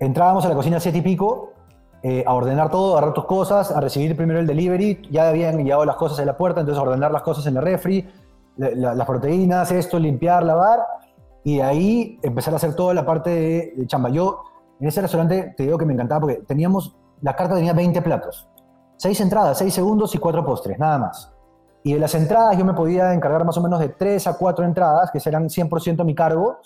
entrábamos a la cocina siete y pico eh, a ordenar todo, a agarrar tus cosas, a recibir primero el delivery, ya habían llegado las cosas en la puerta, entonces ordenar las cosas en la refri, la- la- las proteínas, esto, limpiar, lavar, y de ahí empezar a hacer toda la parte de, de chamba. Yo en ese restaurante te digo que me encantaba porque teníamos, la carta tenía 20 platos, seis entradas, seis segundos y cuatro postres, nada más. Y de las entradas yo me podía encargar más o menos de tres a cuatro entradas, que serán 100% a mi cargo,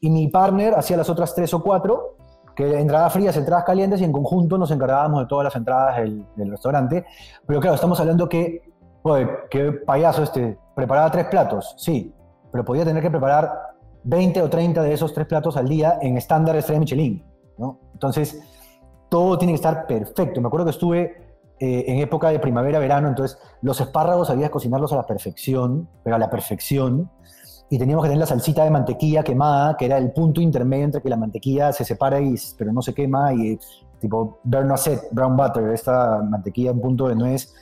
y mi partner hacía las otras tres o cuatro, que entradas frías, entradas calientes, y en conjunto nos encargábamos de todas las entradas del, restaurante. Pero claro, estamos hablando que, joder, qué payaso este, preparaba tres platos, sí, pero podía tener que preparar 20 o 30 de esos tres platos al día en estándar estrella Michelin, ¿no? Entonces, todo tiene que estar perfecto. Me acuerdo que estuve eh, en época de primavera-verano, entonces los espárragos había que cocinarlos a la perfección, pero a la perfección, y teníamos que tener la salsita de mantequilla quemada, que era el punto intermedio entre que la mantequilla se separa y, pero no se quema, y tipo brown butter, esta mantequilla en punto de nuez,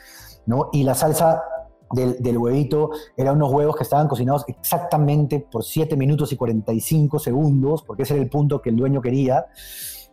¿no? Y la salsa del, del huevito eran unos huevos que estaban cocinados exactamente por 7 minutos y 45 segundos, porque ese era el punto que el dueño quería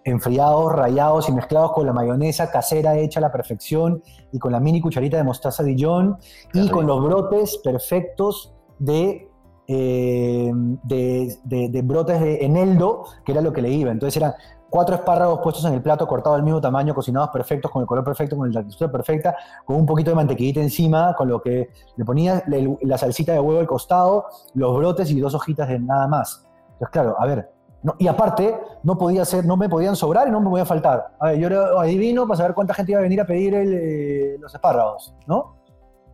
enfriados, rayados y mezclados con la mayonesa casera hecha a la perfección y con la mini cucharita de mostaza Dijon y con los brotes perfectos de, eh, de, brotes de eneldo, que era lo que le iba. Entonces eran cuatro espárragos puestos en el plato, cortados del mismo tamaño, cocinados perfectos, con el color perfecto, con la textura perfecta, con un poquito de mantequillita encima, con lo que le ponía la salsita de huevo al costado, los brotes y dos hojitas de nada más. Entonces, claro, a ver, y aparte, no podía ser, no me podían sobrar y no me podían faltar. A ver, yo era adivino para saber cuánta gente iba a venir a pedir eh, los espárragos, ¿no?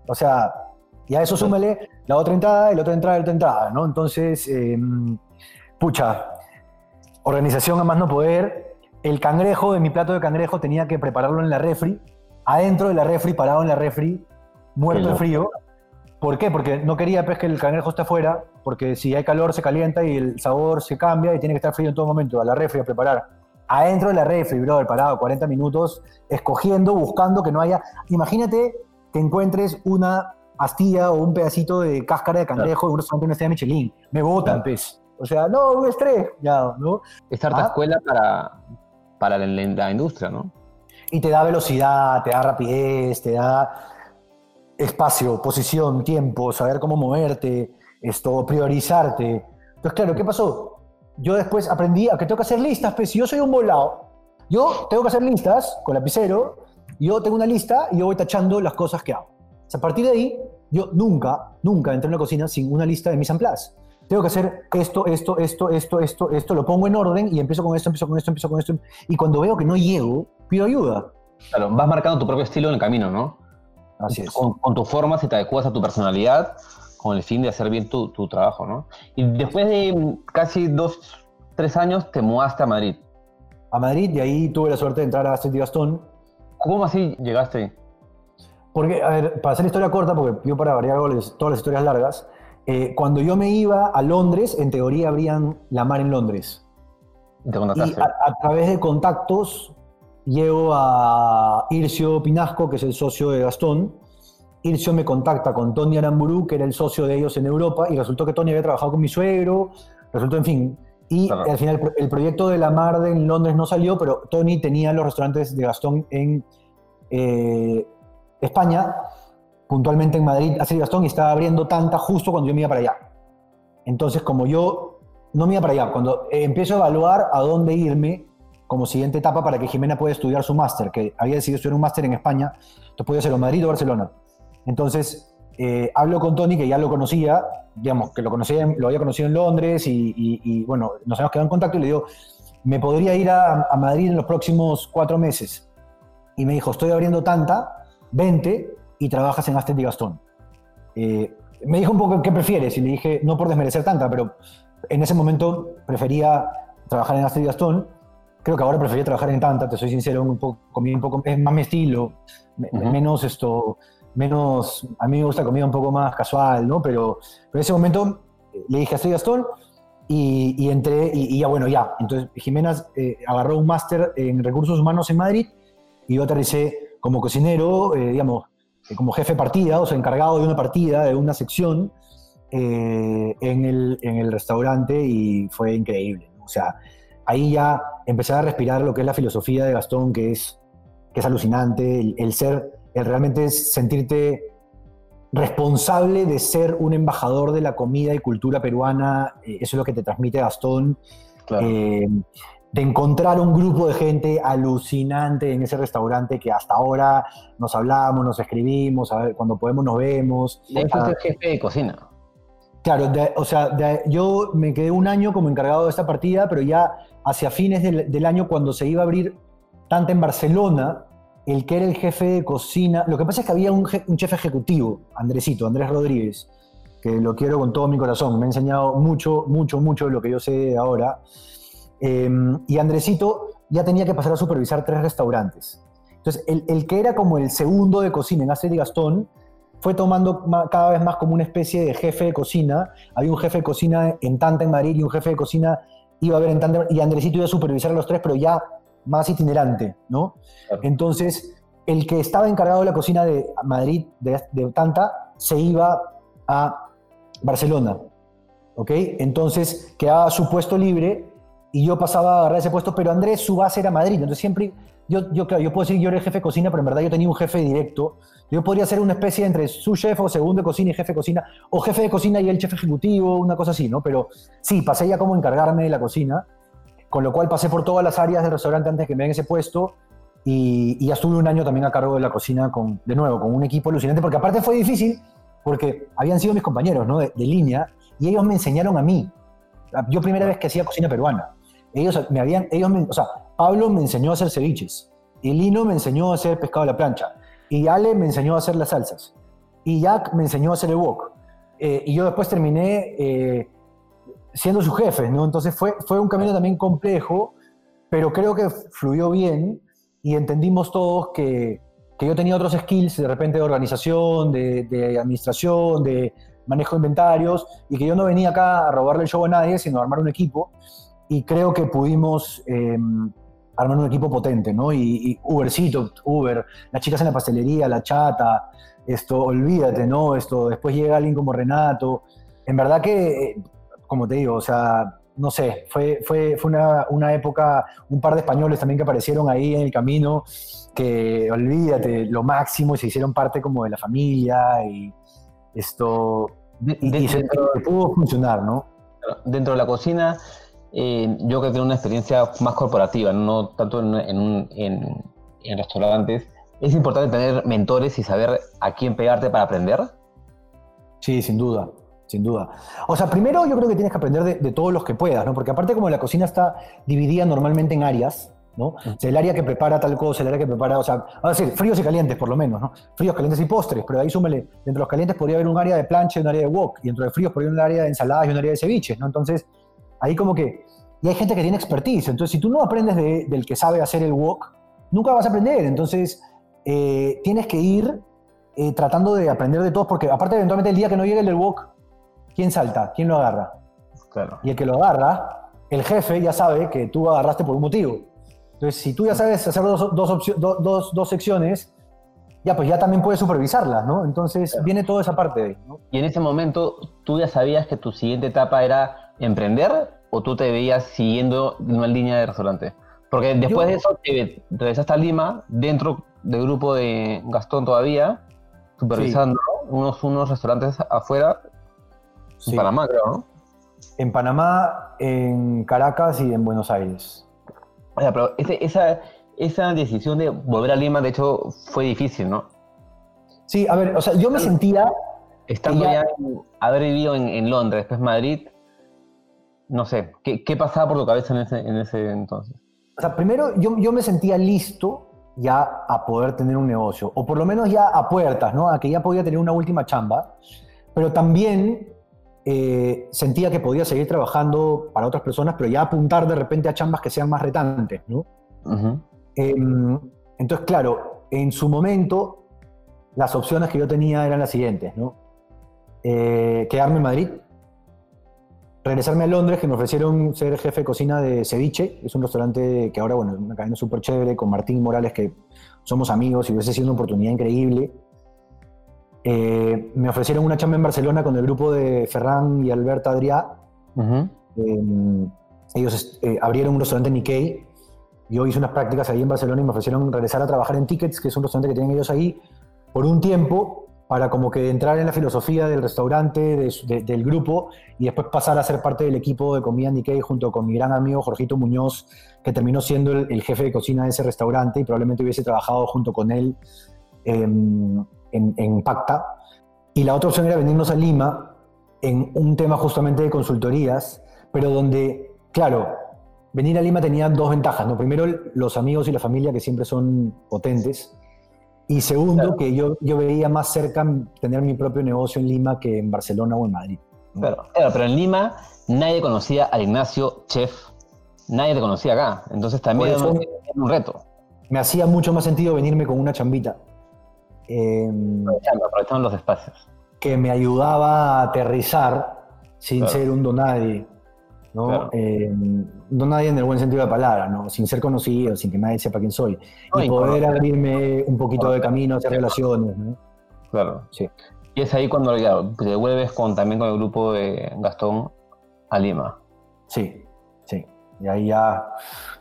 O sea, y a eso súmele la otra entrada, y la otra entrada, y la otra entrada, ¿no? Entonces, eh, pucha, organización a más no poder. El cangrejo de mi plato de cangrejo tenía que prepararlo en la refri, adentro de la refri, parado en la refri, muerto de frío. ¿Por qué? Porque no quería pues, que el cangrejo esté afuera, porque si hay calor se calienta y el sabor se cambia y tiene que estar frío en todo momento, a la refri a preparar. Adentro de la refri, brother, parado 40 minutos, escogiendo, buscando que no haya... Imagínate que encuentres una astilla o un pedacito de cáscara de cangrejo en un restaurante de una estrella Michelin. Me botan, pues. O sea, no, un estrés, ya, ¿no? Es harta Ah. escuela para, para la, la industria, ¿no? y te da velocidad, te da rapidez, te da espacio, posición, tiempo, saber cómo moverte, esto, priorizarte. Entonces, claro, ¿qué pasó? Yo después aprendí a que tengo que hacer listas, pues si yo soy un volado, yo tengo que hacer listas con lapicero, yo tengo una lista y yo voy tachando las cosas que hago. O sea, a partir de ahí, yo nunca, nunca entré en la cocina sin una lista de mise en place. Tengo que hacer esto, esto, esto, esto, esto, esto, lo pongo en orden y empiezo con esto, empiezo con esto, empiezo con esto. Y cuando veo que no llego, pido ayuda. Claro, vas marcando tu propio estilo en el camino, ¿no? Así es. Con, con tu forma, si te adecuas a tu personalidad, con el fin de hacer bien tu, tu trabajo, ¿no? Y después de casi dos, tres años, te mudaste a Madrid. A Madrid y ahí tuve la suerte de entrar a Astrid y Gastón. ¿Cómo así llegaste? Porque, a ver, para hacer la historia corta, porque yo para variar todas las historias largas, eh, cuando yo me iba a Londres, en teoría abrían la mar en Londres. Te Y a, a través de contactos llego a Ircio Pinasco, que es el socio de Gastón. Ircio me contacta con Tony Aramburu, que era el socio de ellos en Europa, y resultó que Tony había trabajado con mi suegro, resultó, en fin. Y Claro. al final el pro- el proyecto de la mar en Londres no salió, pero Tony tenía los restaurantes de Gastón en eh, España, puntualmente en Madrid, hace Gastón, y estaba abriendo tanta justo cuando yo me iba para allá. Entonces, como yo no me iba para allá, cuando empiezo a evaluar a dónde irme como siguiente etapa para que Jimena pueda estudiar su máster, que había decidido estudiar un máster en España, entonces podía hacerlo en Madrid o Barcelona. Entonces, eh, hablo con Tony, que ya lo conocía, digamos, que lo, conocía, lo había conocido en Londres y, y- y, bueno, nos habíamos quedado en contacto y le digo, me podría ir a, a Madrid en los próximos cuatro meses. Y me dijo, estoy abriendo tanta, vente y trabajas en Astet y Gastón. Eh, me dijo un poco qué prefieres y le dije, no por desmerecer tanta, pero en ese momento prefería trabajar en Astet y Gastón. Creo que ahora prefería trabajar en tanta, te soy sincero, un poco, comí un poco, es más mi estilo, menos esto, menos, a mí me gusta comida un poco más casual, ¿no? Pero, pero en ese momento eh, le dije a y Gastón y, y entré y, y ya bueno, ya. Entonces Jimena eh, agarró un máster en recursos humanos en Madrid y yo aterricé como cocinero, eh, digamos, eh, como jefe de partida, o sea, encargado de una partida, de una sección eh, en, el, en el restaurante y fue increíble. ¿no? O sea, ahí ya empecé a respirar lo que es la filosofía de Gastón, que es, que es alucinante, el, el ser, el realmente sentirte responsable de ser un embajador de la comida y cultura peruana, eso es lo que te transmite Gastón. Claro. Eh, de encontrar un grupo de gente alucinante en ese restaurante que hasta ahora nos hablamos, nos escribimos, a ver, cuando podemos nos vemos. Ahí fuiste Ah, jefe de cocina. Claro, de- o sea, de- yo me quedé un año como encargado de esta partida, pero ya hacia fines del, del año, cuando se iba a abrir tanto en Barcelona, el que era el jefe de cocina, lo que pasa es que había un, je- un chef ejecutivo, Andresito, Andrés Rodríguez, que lo quiero con todo mi corazón, me ha enseñado mucho, mucho, mucho de lo que yo sé ahora. Eh, y Andresito ya tenía que pasar a supervisar tres restaurantes. Entonces, el, el que era como el segundo de cocina en Astrid y Gastón fue tomando ma- cada vez más como una especie de jefe de cocina. Había un jefe de cocina en Tanta en Madrid y un jefe de cocina iba a haber en Tanta y Andresito iba a supervisar a los tres, pero ya más itinerante, ¿no? Claro. Entonces, el que estaba encargado de la cocina de Madrid, de, de Tanta, se iba a Barcelona, ¿ok? Entonces quedaba su puesto libre y yo pasaba a agarrar ese puesto, pero Andrés su base era Madrid, entonces siempre, yo, yo, claro, yo puedo decir que yo era el jefe de cocina, pero en verdad yo tenía un jefe directo, yo podría ser una especie entre su chef o segundo de cocina y jefe de cocina, o jefe de cocina y el chef ejecutivo, una cosa así, ¿no? Pero sí, pasé ya como encargarme de la cocina, con lo cual pasé por todas las áreas del restaurante antes que me den ese puesto, y, y ya estuve un año también a cargo de la cocina, con, de nuevo, con un equipo alucinante, porque aparte fue difícil, porque habían sido mis compañeros, ¿no? De, de línea, y ellos me enseñaron a mí. Yo primera vez que hacía cocina peruana. Ellos me habían, ellos me- o sea, Pablo me enseñó a hacer ceviches, y Lino me enseñó a hacer pescado a la plancha, y Ale me enseñó a hacer las salsas, y Jack me enseñó a hacer el wok. Eh, y yo después terminé eh, siendo su jefe, ¿no? Entonces fue, fue un camino también complejo, pero creo que fluyó bien y entendimos todos que, que yo tenía otros skills de repente de organización, de, de administración, de manejo de inventarios, y que yo no venía acá a robarle el show a nadie, sino a armar un equipo. Y creo que pudimos eh, armar un equipo potente, ¿no? Y, y Ubercito, Uber, las chicas en la pastelería, la chata, esto, olvídate, ¿no? Esto, después llega alguien como Renato. En verdad que, eh, como te digo, o sea, no sé, fue, fue, fue una, una época, un par de españoles también que aparecieron ahí en el camino, que olvídate, lo máximo, y se hicieron parte como de la familia, y esto, y, y se, se pudo funcionar, ¿no? Dentro de la cocina, eh, yo que tengo una experiencia más corporativa, no tanto en, en un- en- en restaurantes, es importante tener mentores y saber a quién pegarte para aprender. Sí, sin duda, sin duda. O sea, primero yo creo que tienes que aprender de, de todos los que puedas, ¿no? Porque aparte como la cocina está dividida normalmente en áreas, ¿no? O sea, el área que prepara tal cosa, el área que prepara, o sea, a decir, fríos y calientes por lo menos, ¿no? Fríos, calientes y postres, pero ahí súmele, dentro de los calientes podría haber un área de plancha y un área de wok, y dentro de fríos podría haber un área de ensaladas y un área de ceviches, ¿no? Entonces, ahí como que, y hay gente que tiene expertise, entonces si tú no aprendes de- del que sabe hacer el wok, nunca vas a aprender, entonces eh, tienes que ir eh, tratando de aprender de todos, porque aparte eventualmente el día que no llegue el del wok, ¿quién salta? ¿Quién lo agarra? Claro. Y el que lo agarra, el jefe ya sabe que tú agarraste por un motivo. Entonces, si tú ya sabes hacer dos, dos, dos, dos secciones, ya pues ya también puedes supervisarlas, ¿no? Entonces viene toda esa parte de ahí, ¿no? Y en ese momento, ¿tú ya sabías que tu siguiente etapa era emprender o tú te veías siguiendo una línea de restaurante? Porque después Yo- de eso te regresaste a Lima, dentro del grupo de Gastón todavía, supervisando unos, unos restaurantes afuera, Sí. en Panamá creo, ¿no? En Panamá, en Caracas y en Buenos Aires. O sea, pero ese- esa, esa decisión de volver a Lima, de hecho, fue difícil, ¿no? Sí, a ver, o sea, yo me sentía... Estando ya, en- haber vivido en, en Londres, después Madrid, no sé, ¿qué, qué pasaba por tu cabeza en ese, en ese entonces? O sea, primero yo, yo me sentía listo ya a poder tener un negocio, o por lo menos ya a puertas, ¿no? A que ya podía tener una última chamba, pero también eh, sentía que podía seguir trabajando para otras personas, pero ya apuntar de repente a chambas que sean más retantes, ¿no? Em, entonces, claro, en su momento las opciones que yo tenía eran las siguientes, ¿no? Eh, quedarme en Madrid, regresarme a Londres, que me ofrecieron ser jefe de cocina de Ceviche, es un restaurante que ahora, bueno, es una cadena súper chévere, con Martín Morales, que somos amigos y hubiese sido una oportunidad increíble. Eh, me ofrecieron una chamba en Barcelona con el grupo de Ferran y Alberta Adrià. Ujú. Eh, ellos eh, abrieron un restaurante Nikkei. Yo hice unas prácticas ahí en Barcelona y me ofrecieron regresar a trabajar en Tickets, que es un restaurante que tienen ellos ahí, por un tiempo, para como que entrar en la filosofía del restaurante, del grupo, y después pasar a ser parte del equipo de comida Nikkei junto con mi gran amigo Jorgito Muñoz, que terminó siendo el, jefe de cocina de ese restaurante y probablemente hubiese trabajado junto con él em, en, en Pacta. Y la otra opción era venirnos a Lima en un tema justamente de consultorías, pero donde, claro, venir a Lima tenía dos ventajas. ¿no? Primero, los amigos y la familia que siempre son potentes. Y segundo, que yo, yo veía más cerca tener mi propio negocio en Lima que en Barcelona o en Madrid. Claro, claro, pero en Lima nadie conocía a Ignacio Chef, nadie te conocía acá, entonces también era un- un reto. Me hacía mucho más sentido venirme con una chambita. em, Aprovechando, los espacios. que me ayudaba a aterrizar sin Claro. ser un donadie, ¿no? Claro. Eh, donadie en el buen sentido de la palabra, ¿no? Sin ser conocido, sin que nadie sepa quién soy. No, y poder abrirme un poquito de camino, hacer relaciones, ¿no? Claro. Sí. Y es ahí cuando ya, te vuelves con, también con el grupo de Gastón a Lima. Sí, sí. Y ahí ya,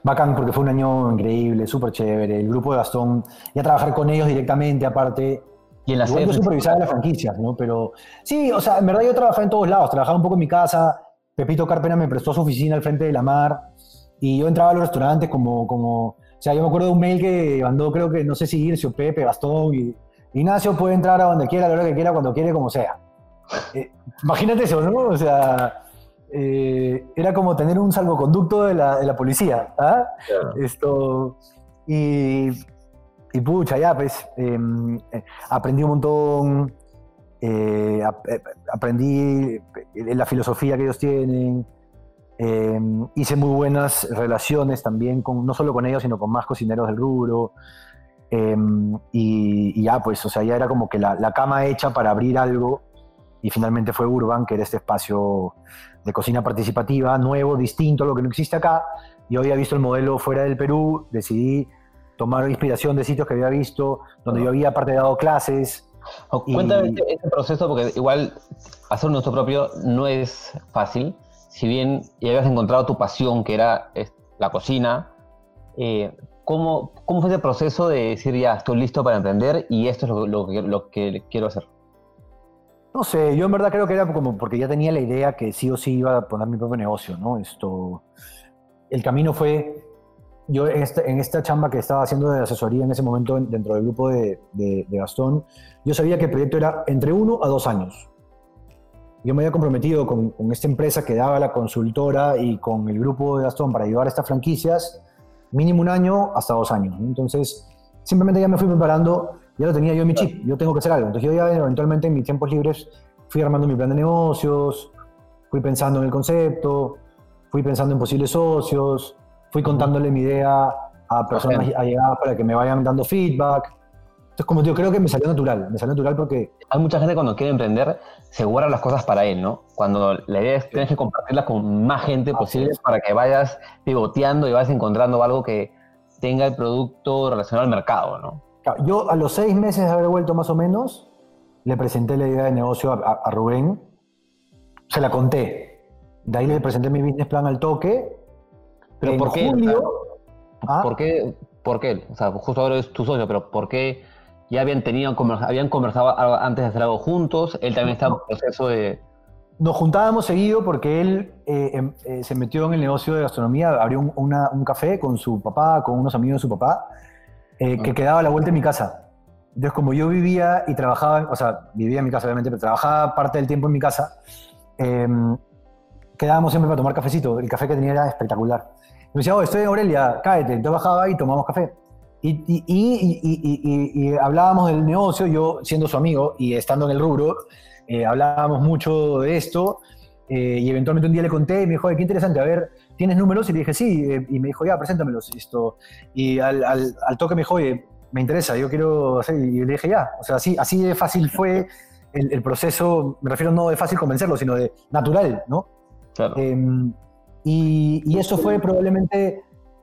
bacán, porque fue un año increíble, súper chévere. El grupo de Gastón, ya trabajar con ellos directamente, aparte. Y en la yo supervisaba las franquicias, ¿no? Pero sí, o sea, en verdad yo trabajaba en todos lados. Trabajaba un poco en mi casa. Pepito Carpena me prestó su oficina al frente de la mar. Y yo entraba a los restaurantes como, como. O sea, yo me acuerdo de un mail que mandó, creo que, no sé si Ircio, Pepe, Gastón. Y Ignacio puede entrar a donde quiera, a la hora que quiera, cuando quiere, como sea. Eh, imagínate eso, ¿no? O sea, eh, era como tener un salvoconducto de la, de la policía. ¿ah? Esto. Y, y pucha, ya, pues, eh, eh, aprendí un montón, eh, eh, aprendí la filosofía que ellos tienen, eh, hice muy buenas relaciones también, con, no solo con ellos, sino con más cocineros del rubro. eh, y, y ya, pues, o sea, ya era como que la, la cama hecha para abrir algo. Y finalmente fue Urban, que era este espacio de cocina participativa, nuevo, distinto a lo que no existe acá. Yo había visto el modelo fuera del Perú, decidí tomar inspiración de sitios que había visto, donde yo había aparte dado clases. O Y- Cuéntame ese, ese proceso, porque igual hacer un negocio propio no es fácil. Si bien ya habías encontrado tu pasión, que era la cocina, eh, ¿cómo, ¿cómo fue ese proceso de decir ya estoy listo para emprender y esto es lo, lo lo que quiero hacer? No sé, yo en verdad creo que era como porque ya tenía la idea que sí o sí iba a poner mi propio negocio, ¿no? Esto, el camino fue, yo esta, en esta chamba que estaba haciendo de asesoría en ese momento en- dentro del grupo de, de- de Gastón, yo sabía que el proyecto era entre uno a dos años. Yo me había comprometido con, con esta empresa que daba la consultora y con el grupo de Gastón para ayudar a estas franquicias, mínimo un año hasta dos años. Entonces, simplemente ya me fui preparando, ya lo tenía yo en mi chip, yo tengo que hacer algo. Entonces yo ya eventualmente en mis tiempos libres fui armando mi plan de negocios, fui pensando en el concepto, fui pensando en posibles socios, fui contándole mi idea a personas allegadas para que me vayan dando feedback. Entonces, como yo creo que me salió natural, me salió natural porque Hay mucha gente cuando quiere emprender se guarda las cosas para él, ¿no? Cuando la idea es que tienes que compartirlas con más gente Así posible es. para que vayas pivoteando y vayas encontrando algo que tenga el producto relacionado al mercado, ¿no? Yo a los seis meses de haber vuelto más o menos, le presenté la idea de negocio a, a- a Rubén, se la conté. De ahí le presenté mi business plan al toque. Pero ¿por qué? julio, ¿ah? ¿Por qué? ¿Por qué? O sea, justo ahora es tu socio, pero ¿por qué ya habían tenido habían conversado antes de hacer algo juntos? Él también está en proceso de nos juntábamos seguido porque él eh, em- eh, se metió en el negocio de gastronomía, abrió un, una- un café con su papá, con unos amigos de su papá, eh, que quedaba a la vuelta de mi casa. Entonces, como yo vivía y trabajaba, o sea, vivía en mi casa obviamente, pero trabajaba parte del tiempo en mi casa, em, quedábamos siempre para tomar cafecito. El café que tenía era espectacular. Me decía, oh, estoy en Aurelia, cáete. Entonces bajaba y tomamos café. Y, y- y- y- hablábamos del negocio, yo siendo su amigo y estando en el rubro, eh, hablábamos mucho de esto. eh, y eventualmente un día le conté y me dijo, "Oye, qué interesante, a ver, ¿tienes números? Y le dije, sí. eh, y me dijo, ya, preséntamelos. Esto. Y al, al- al toque me dijo, oye, me interesa, yo quiero hacer. Y le dije, ya. O sea, así, así de fácil fue el, el proceso, me refiero no de fácil convencerlo, sino de natural, ¿no? Claro. Y, y eso fue probablemente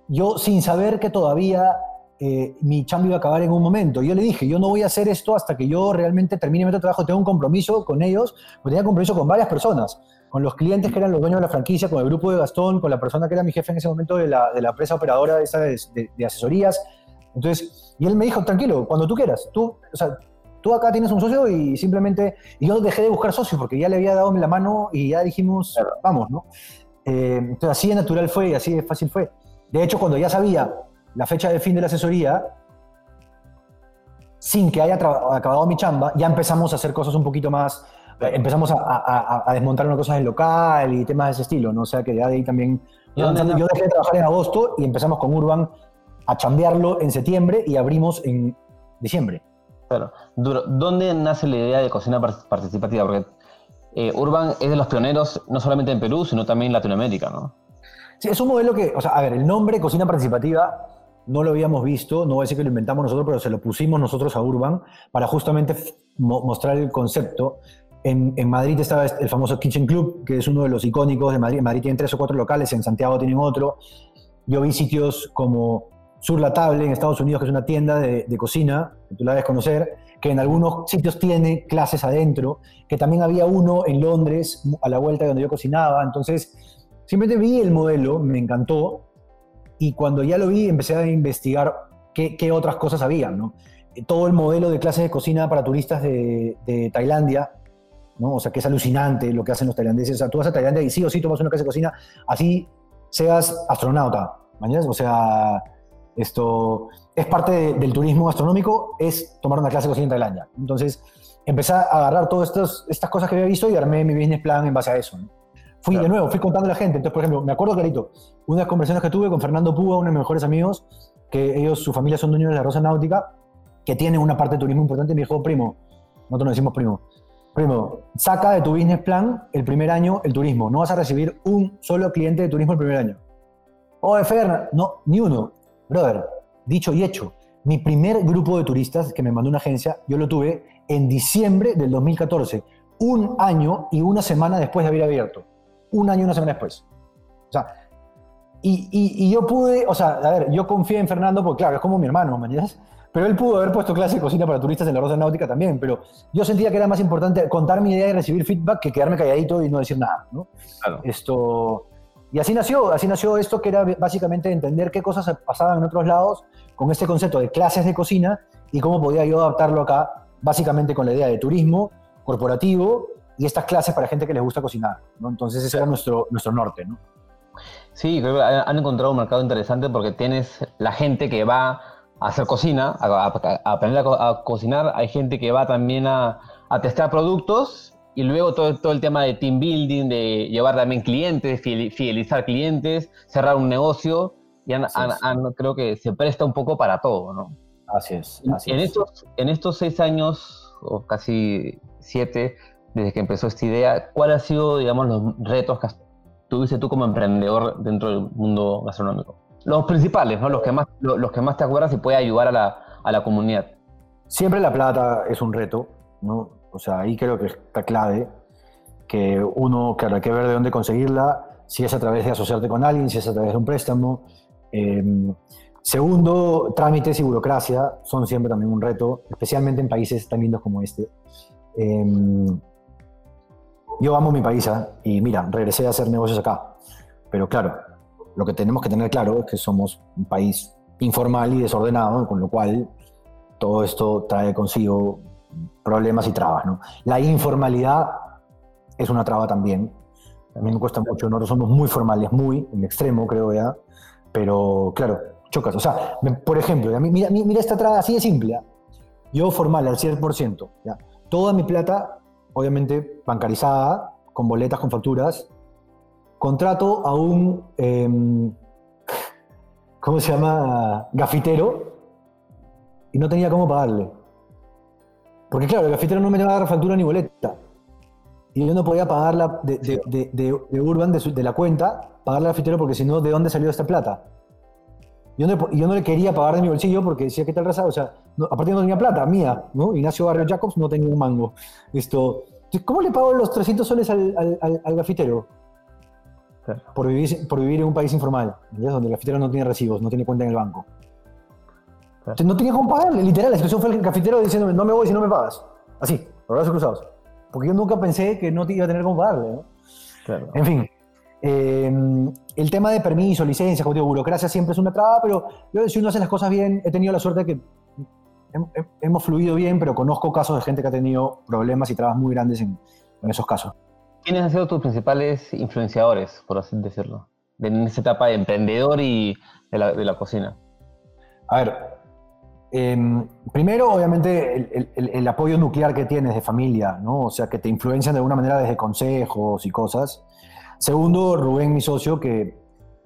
yo sin saber que todavía eh, mi chamba iba a acabar en un momento. Yo le dije, yo no voy a hacer esto hasta que yo realmente termine mi trabajo. Tengo un compromiso con ellos, porque tenía compromiso con varias personas, con los clientes que eran los dueños de la franquicia, con el grupo de Gastón, con la persona que era mi jefe en ese momento de la, de la empresa operadora esa de, de- de asesorías. Entonces, y él me dijo, tranquilo, cuando tú quieras, tú, o sea, tú acá tienes un socio y simplemente, y yo dejé de buscar socios porque ya le había dado la mano y ya dijimos, vamos, ¿no? Eh, entonces así de natural fue y así de fácil fue. De hecho, cuando ya sabía la fecha de fin de la asesoría, sin que haya acabado mi chamba, ya empezamos a hacer cosas un poquito más, eh, empezamos a, a- a- desmontar unas cosas del local y temas de ese estilo, ¿no? O sea que ya de ahí también, ¿Y dónde avanzando, yo nace? dejé de trabajar en agosto y empezamos con Urban a chambearlo en septiembre y abrimos en diciembre. Claro. Duro, ¿Dónde nace la idea de cocina par- participativa? Porque eh, Urban es de los pioneros no solamente en Perú, sino también en Latinoamérica, ¿no? Sí, es un modelo que, o sea, a ver, el nombre cocina participativa no lo habíamos visto, no voy a decir que lo inventamos nosotros, pero se lo pusimos nosotros a Urban para justamente mostrar el concepto. En, Madrid estaba el famoso Kitchen Club, que es uno de los icónicos de Madrid. En Madrid tienen tres o cuatro locales, en Santiago tienen otro. Yo vi sitios como Sur La Table en Estados Unidos, que es una tienda de, de cocina, que tú la debes conocer, que en algunos sitios tiene clases adentro, que también había uno en Londres, a la vuelta de donde yo cocinaba. Entonces, simplemente vi el modelo, me encantó, y cuando ya lo vi empecé a investigar qué, qué otras cosas había, ¿no? Todo el modelo de clases de cocina para turistas de, de Tailandia, ¿no? O sea, que es alucinante lo que hacen los tailandeses. O sea, tú vas a Tailandia y sí o sí tomas una clase de cocina, así seas astronauta, ¿mañana? O sea, esto es parte de- del turismo gastronómico, es tomar una clase de cocina en Tailandia. Entonces, empecé a agarrar todas estas, estas cosas que había visto y armé mi business plan en base a eso. ¿no? Fui de nuevo, fui contando a la gente. Entonces, por ejemplo, me acuerdo clarito, una de las conversaciones que tuve con Fernando Púa, uno de mis mejores amigos, que ellos, su familia son dueños de la Rosa Náutica, que tiene una parte de turismo importante, y me dijo, primo, nosotros nos decimos primo, primo, saca de tu business plan el primer año el turismo, no vas a recibir un solo cliente de turismo el primer año. Oye, Fer, no, ni uno. Brother, dicho y hecho, mi primer grupo de turistas que me mandó una agencia, yo lo tuve en diciembre del 2014, un año y una semana después de haber abierto. Un año y una semana después. O sea, y, y- y yo pude, o sea, a ver, yo confié en Fernando porque, claro, es como mi hermano, ¿me entiendes? Pero él pudo haber puesto clase de cocina para turistas en la Rosa Náutica también, pero yo sentía que era más importante contar mi idea y recibir feedback que quedarme calladito y no decir nada, ¿no? Esto, y así nació, así nació esto que era básicamente entender qué cosas pasaban en otros lados con este concepto de clases de cocina y cómo podía yo adaptarlo acá, básicamente con la idea de turismo corporativo y estas clases para gente que les gusta cocinar, ¿no? Entonces ese era nuestro, nuestro norte, ¿no? Sí, creo que han encontrado un mercado interesante porque tienes la gente que va a hacer cocina, a, a- a aprender a, co- a cocinar, hay gente que va también a, a testar productos y luego todo, todo el tema de team building, de llevar también clientes, fidel- fidelizar clientes, cerrar un negocio, y creo que se presta un poco para todo, ¿no? Así es. así en, es. estos, en estos seis años, o casi siete, desde que empezó esta idea, ¿cuáles han sido, digamos, los retos que tuviste tú como emprendedor dentro del mundo gastronómico? Los principales, ¿no? Los que más, lo- los que más te acuerdas y puede ayudar a la, a la comunidad. Siempre la plata es un reto, ¿no? O sea, ahí creo que está clave que uno, claro, hay que ver de dónde conseguirla, si es a través de asociarte con alguien, si es a través de un préstamo. Eh, segundo, trámites y burocracia son siempre también un reto, especialmente en países tan lindos como este. Eh, yo amo mi país ¿ah? y mira, regresé a hacer negocios acá, pero claro, lo que tenemos que tener claro es que somos un país informal y desordenado, con lo cual todo esto trae consigo problemas y trabas. ¿no? La informalidad es una traba también. A mí me cuesta mucho, nosotros somos muy formales, muy en extremo, creo ya, pero claro, chocas. O sea, por ejemplo, mira, mi- mira esta traba así de simple. ¿ya? Yo formal al 100%. ¿ya? Toda mi plata, obviamente, bancarizada, con boletas, con facturas. Contrato a un, em, ¿cómo se llama? Gafitero y no tenía cómo pagarle. Porque claro, el gafitero no me iba a dar factura ni boleta. Y yo no podía pagarla de, de, de, de- de Urban, de, su- la cuenta, pagarle al gafitero porque si no, ¿de dónde salió esta plata? Yo no, yo no le quería pagar de mi bolsillo porque decía, ¿qué tal raza? O sea, no, aparte no tenía plata, mía, ¿no? Ignacio Barrio Jacobs no tenía un mango. Esto, ¿Cómo le pago los 300 soles al, al, al- al gafitero? Por, vivir, por vivir en un país informal, ¿entiendes? donde el gafitero no tiene recibos, no tiene cuenta en el banco. Entonces, no tenía cómo pagarle, literal. La situación fue el gafitero diciéndome, no me voy si no me pagas. Así, por brazos cruzados. Porque yo nunca pensé que no te iba a tener cómo pagarle, ¿no? En fin, eh, el tema de permiso, licencia, como digo, burocracia siempre es una traba, pero yo, si uno hace las cosas bien, he tenido la suerte de que hem- hem- hemos fluido bien, pero conozco casos de gente que ha tenido problemas y trabas muy grandes en, en esos casos. ¿Quiénes han sido tus principales influenciadores, por así decirlo, de- en esa etapa de emprendedor y de la, de la cocina? A ver, em, primero, obviamente, el- el- el apoyo nuclear que tienes de familia, ¿no? O sea, que te influencian de alguna manera desde consejos y cosas. Segundo, Rubén, mi socio, que,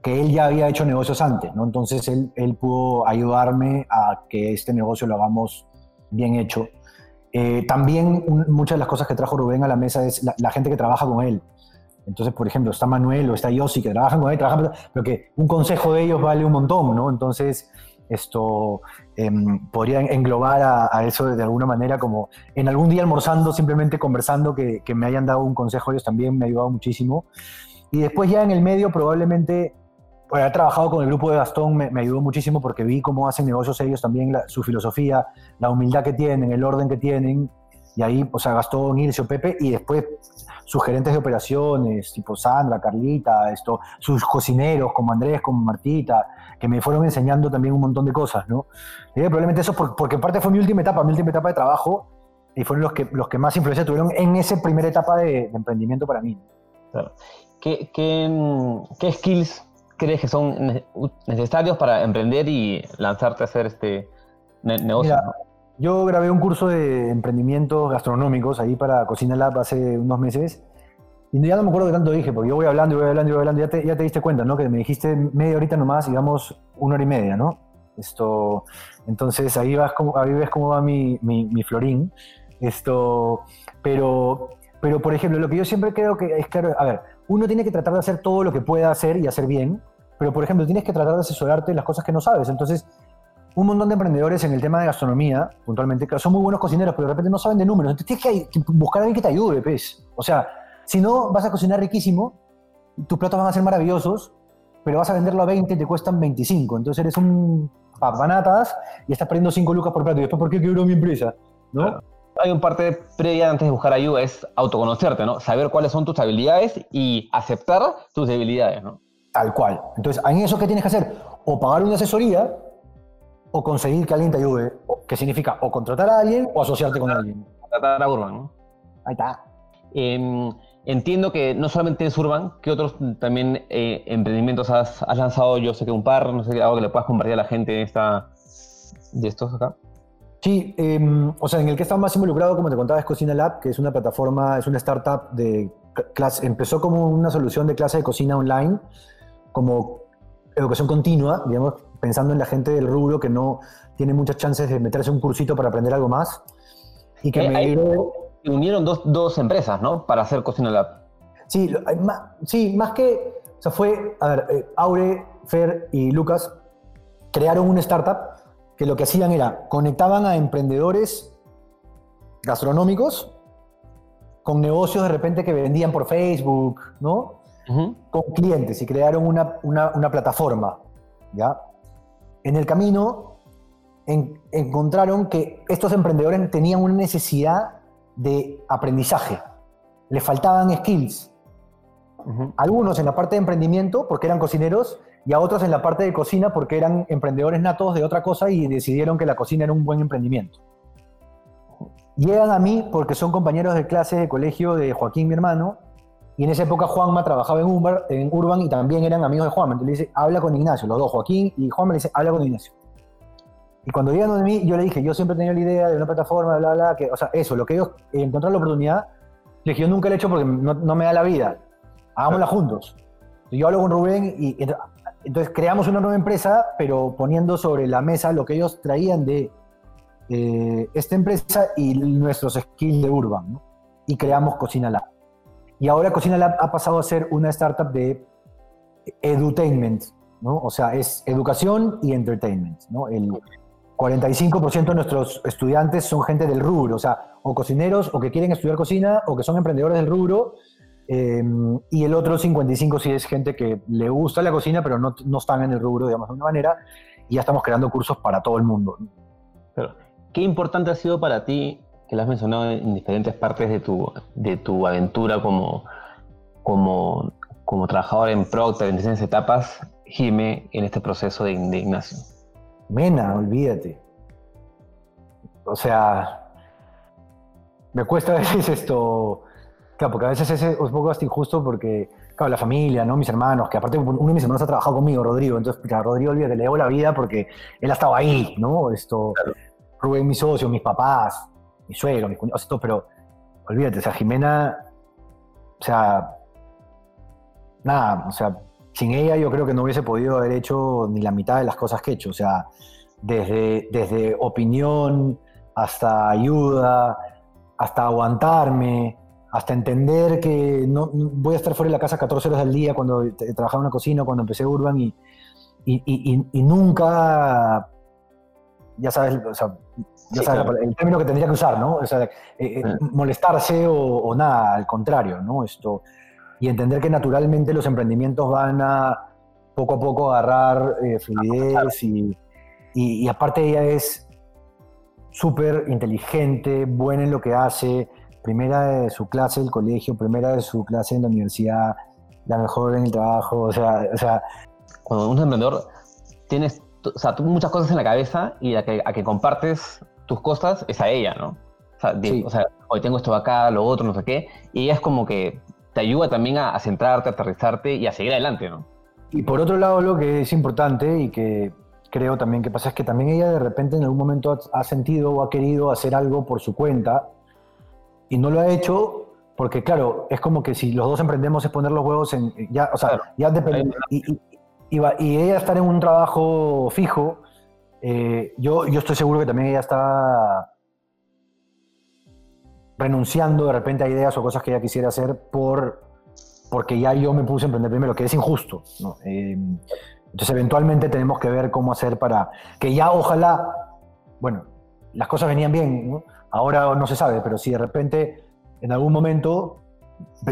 que él ya había hecho negocios antes, ¿no? Entonces, él, él pudo ayudarme a que este negocio lo hagamos bien hecho. Eh, también un- muchas de las cosas que trajo Rubén a la mesa es la, la gente que trabaja con él. Entonces, por ejemplo, está Manuel o está Yossi que trabajan con él, trabajan, pero que un consejo de ellos vale un montón, ¿no? Entonces, esto em, podría englobar a, a eso de alguna manera, como en algún día almorzando, simplemente conversando, que, que me hayan dado un consejo ellos también me ha ayudado muchísimo. Y después ya en el medio probablemente Pues, haber trabajado con el grupo de Gastón me, me ayudó muchísimo porque vi cómo hacen negocios ellos también, la- su filosofía, la humildad que tienen, el orden que tienen. Y ahí, o sea, Gastón, Ircio, Pepe y después sus gerentes de operaciones, tipo Sandra, Carlita, esto, sus cocineros como Andrés, como Martita, que me fueron enseñando también un montón de cosas, ¿no? Y probablemente eso por- porque en parte fue mi última etapa, mi última etapa de trabajo y fueron los que, los que más influencia tuvieron en esa primera etapa de, de emprendimiento para mí. Claro. ¿Qué, qué, qué skills crees que son necesarios para emprender y lanzarte a hacer este ne- negocio? Mira. Yo grabé un curso de emprendimientos gastronómicos ahí para Cocina Lab hace unos meses. Y ya no me acuerdo qué tanto dije, porque yo voy hablando y voy hablando y voy hablando. Ya te, ya te diste cuenta, ¿no? Que me dijiste media horita nomás, digamos, una hora y media, ¿no? Esto, entonces ahí, vas como, ahí ves cómo va mi, mi, mi florín. Esto, pero, pero, por ejemplo, lo que yo siempre creo que es que, a ver, uno tiene que tratar de hacer todo lo que pueda hacer y hacer bien, pero, por ejemplo, tienes que tratar de asesorarte en las cosas que no sabes. Entonces, un montón de emprendedores en el tema de gastronomía, puntualmente, que son muy buenos cocineros, pero de repente no saben de números. Entonces tienes que buscar a alguien que te ayude, pues. O sea, si no, vas a cocinar riquísimo, tus platos van a ser maravillosos, pero vas a venderlo a 20 y te cuestan 25. Entonces eres un papanatas y estás perdiendo 5 lucas por plato. Y después, ¿por qué quebró mi empresa? ¿No? Hay un parte previa antes de buscar ayuda, es autoconocerte, ¿no? Saber cuáles son tus habilidades y aceptar tus debilidades, ¿no? Tal cual. Entonces, en eso, ¿qué tienes que hacer? O pagar una asesoría o conseguir que alguien te ayude. Que significa o contratar a alguien o asociarte con alguien. Tratar a Urban, ¿no? Ahí está. Em, entiendo que no solamente es Urban, ¿qué otros también eh, emprendimientos has, has lanzado? Yo sé que un par, no sé, algo que le puedas compartir a la gente de, esta, de estos acá. Sí, em, o sea, en el que está más involucrado, como te contaba, es Cocina Lab, que es una plataforma, es una startup de clase, empezó como una solución de clase de cocina online, como educación continua, digamos, pensando en la gente del rubro que no tiene muchas chances de meterse a un cursito para aprender algo más. Y que Eh, me unieron dos, dos empresas, ¿no? Para hacer Cocina Lab. Sí, ma- sí, más que, o sea, fue, a ver, eh, Aure, Fer y Lucas crearon una startup que lo que hacían era conectaban a emprendedores gastronómicos con negocios de repente que vendían por Facebook, ¿no? Con clientes y crearon una, una- una plataforma, ¿ya? En el camino en- encontraron que estos emprendedores tenían una necesidad de aprendizaje, les faltaban skills. Algunos en la parte de emprendimiento porque eran cocineros y a otros en la parte de cocina porque eran emprendedores natos de otra cosa y decidieron que la cocina era un buen emprendimiento. Llegan a mí porque son compañeros de clase de colegio de Joaquín, mi hermano, y en esa época Juanma trabajaba en, Umbar- en Urban y también eran amigos de Juanma. Entonces le dice, habla con Ignacio, los dos, Joaquín y Juanma le dice, habla con Ignacio. Y cuando llegan de mí, yo le dije, yo siempre he tenido la idea de una plataforma, bla, bla, que, o sea, eso, lo que ellos eh, encontraron la oportunidad, le dije, yo nunca lo he hecho porque no, no me da la vida, hagámosla juntos. Y yo hablo con Rubén y ent- entonces creamos una nueva empresa, pero poniendo sobre la mesa lo que ellos traían de eh, esta empresa y nuestros skills de Urban, ¿no? Y creamos Cocina Lab. Y ahora Cocina Lab ha pasado a ser una startup de edutainment, ¿no? O sea, es educación y entertainment, ¿no? El 45% de nuestros estudiantes son gente del rubro, o sea, o cocineros, o que quieren estudiar cocina, o que son emprendedores del rubro, eh, y el otro 55 sí es gente que le gusta la cocina, pero no, no están en el rubro, digamos, de una manera, y ya estamos creando cursos para todo el mundo. ¿qué importante ha sido para ti, que lo has mencionado en diferentes partes de tu, de tu aventura como, como, como trabajador en Procter, en distintas etapas, Jime, en este proceso de, Ignacio? Mena, olvídate. O sea, me cuesta [LAUGHS] a veces esto, claro, porque a veces es un poco hasta injusto porque, claro, la familia, ¿no? Mis hermanos, que aparte uno de mis hermanos ha trabajado conmigo, Rodrigo, entonces, claro, Rodrigo, olvídate, le debo la vida porque él ha estado ahí, ¿no? Esto, Rubén, mi socio, mis papás, mi suegro, mis cuñados, esto, pero olvídate, o sea, Jimena, o sea, nada, o sea, sin ella yo creo que no hubiese podido haber hecho ni la mitad de las cosas que he hecho, o sea, desde, desde opinión hasta ayuda, hasta aguantarme, hasta entender que no, voy a estar fuera de la casa 14 horas al día cuando trabajaba en una cocina, cuando empecé Urban y, y, y- y- y nunca, ya sabes, o sea, ya Sí, sabes claro. el término que tendría que usar, ¿no? O sea, eh, eh, molestarse o, o nada, al contrario, ¿no? Esto, y entender que naturalmente los emprendimientos van a, poco a poco agarrar eh, fluidez y, y, y aparte ella es súper inteligente, buena en lo que hace, primera de su clase del colegio, primera de su clase en la universidad, la mejor en el trabajo, o sea, o sea Cuando un emprendedor tienes o sea, tú muchas cosas en la cabeza y a que, a que compartes tus cosas es a ella, ¿no? O sea, Sí. o sea, hoy tengo esto acá, lo otro, no sé qué, y ella es como que te ayuda también a, a centrarte, a aterrizarte y a seguir adelante, ¿no? Y por otro lado, lo que es importante y que creo también que pasa es que también ella de repente en algún momento ha, sentido o ha querido hacer algo por su cuenta y no lo ha hecho porque, claro, es como que si los dos emprendemos es poner los huevos en... Ya, o sea, Claro. ya depende... Y, y- y va- y ella estar en un trabajo fijo, eh, yo, yo estoy seguro que también ella está renunciando de repente a ideas o cosas que ella quisiera hacer por porque ya yo me puse a emprender primero, que es injusto. Eh, entonces, eventualmente tenemos que ver cómo hacer para que ya ojalá, bueno, las cosas venían bien, ahora no se sabe, pero si de repente en algún momento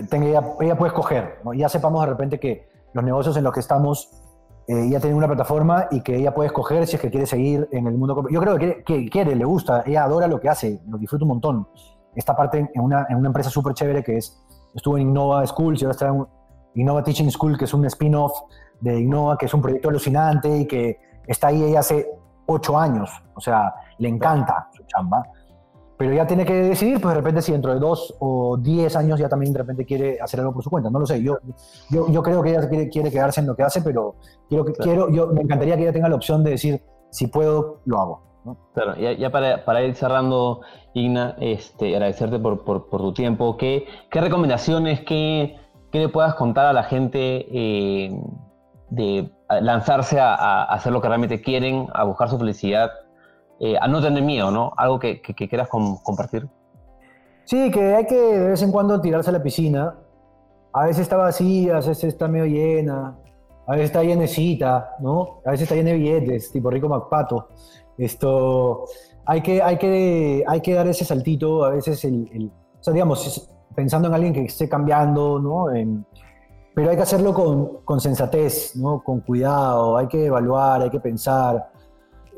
tenga, ella, ella puede escoger, ya sepamos de repente que los negocios en los que estamos eh, ya tienen una plataforma y que ella puede escoger si es que quiere seguir en el mundo. Yo creo que quiere, que quiere, le gusta, ella adora lo que hace, lo disfruta un montón. Esta parte en una, en una empresa súper chévere que es, estuvo en Innova Schools y ahora está en Innova Teaching School, que es un spin-off de Innova, que es un proyecto alucinante y que está ahí ella hace ocho años. O sea, le encanta su chamba. Pero ya tiene que decidir, pues de repente si dentro de dos o diez años ya también de repente quiere hacer algo por su cuenta. No lo sé. Yo, yo, yo creo que ella quiere, quiere quedarse en lo que hace, pero quiero que, quiero, yo, me encantaría que ella tenga la opción de decir, si puedo, lo hago. Claro, ya, para, para ir cerrando, Igna, este, agradecerte por, por, tu tiempo. ¿Qué, qué recomendaciones, qué, qué le puedas contar a la gente eh, de lanzarse a, hacer lo que realmente quieren, a buscar su felicidad, eh, a no tener miedo, ¿no? Algo que, que, quieras com- compartir. Sí, que hay que de vez en cuando tirarse a la piscina. A veces está vacía, a veces está medio llena, a veces está llenecita, ¿no? A veces está llena de billetes, tipo Rico MacPato. Esto, hay que, hay que, hay que dar ese saltito, a veces el, el- o sea, digamos, pensando en alguien que esté cambiando, ¿no? En- pero hay que hacerlo con, con sensatez, ¿no? Con cuidado, hay que evaluar, hay que pensar.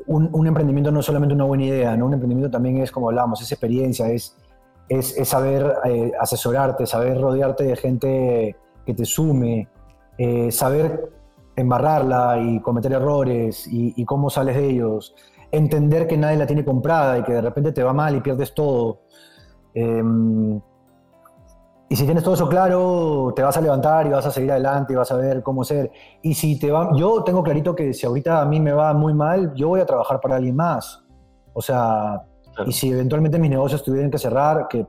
Un, un emprendimiento no es solamente una buena idea, ¿no? Un emprendimiento también es, como hablábamos, es experiencia, es, es, es saber eh, asesorarte, saber rodearte de gente que te sume, eh, saber embarrarla y cometer errores y, y cómo sales de ellos, entender que nadie la tiene comprada y que de repente te va mal y pierdes todo. Em, y si tienes todo eso claro, te vas a levantar y vas a seguir adelante y vas a ver cómo ser. Y si te va, yo tengo clarito que si ahorita a mí me va muy mal, yo voy a trabajar para alguien más. O sea, y si eventualmente mis negocios tuvieran que cerrar, que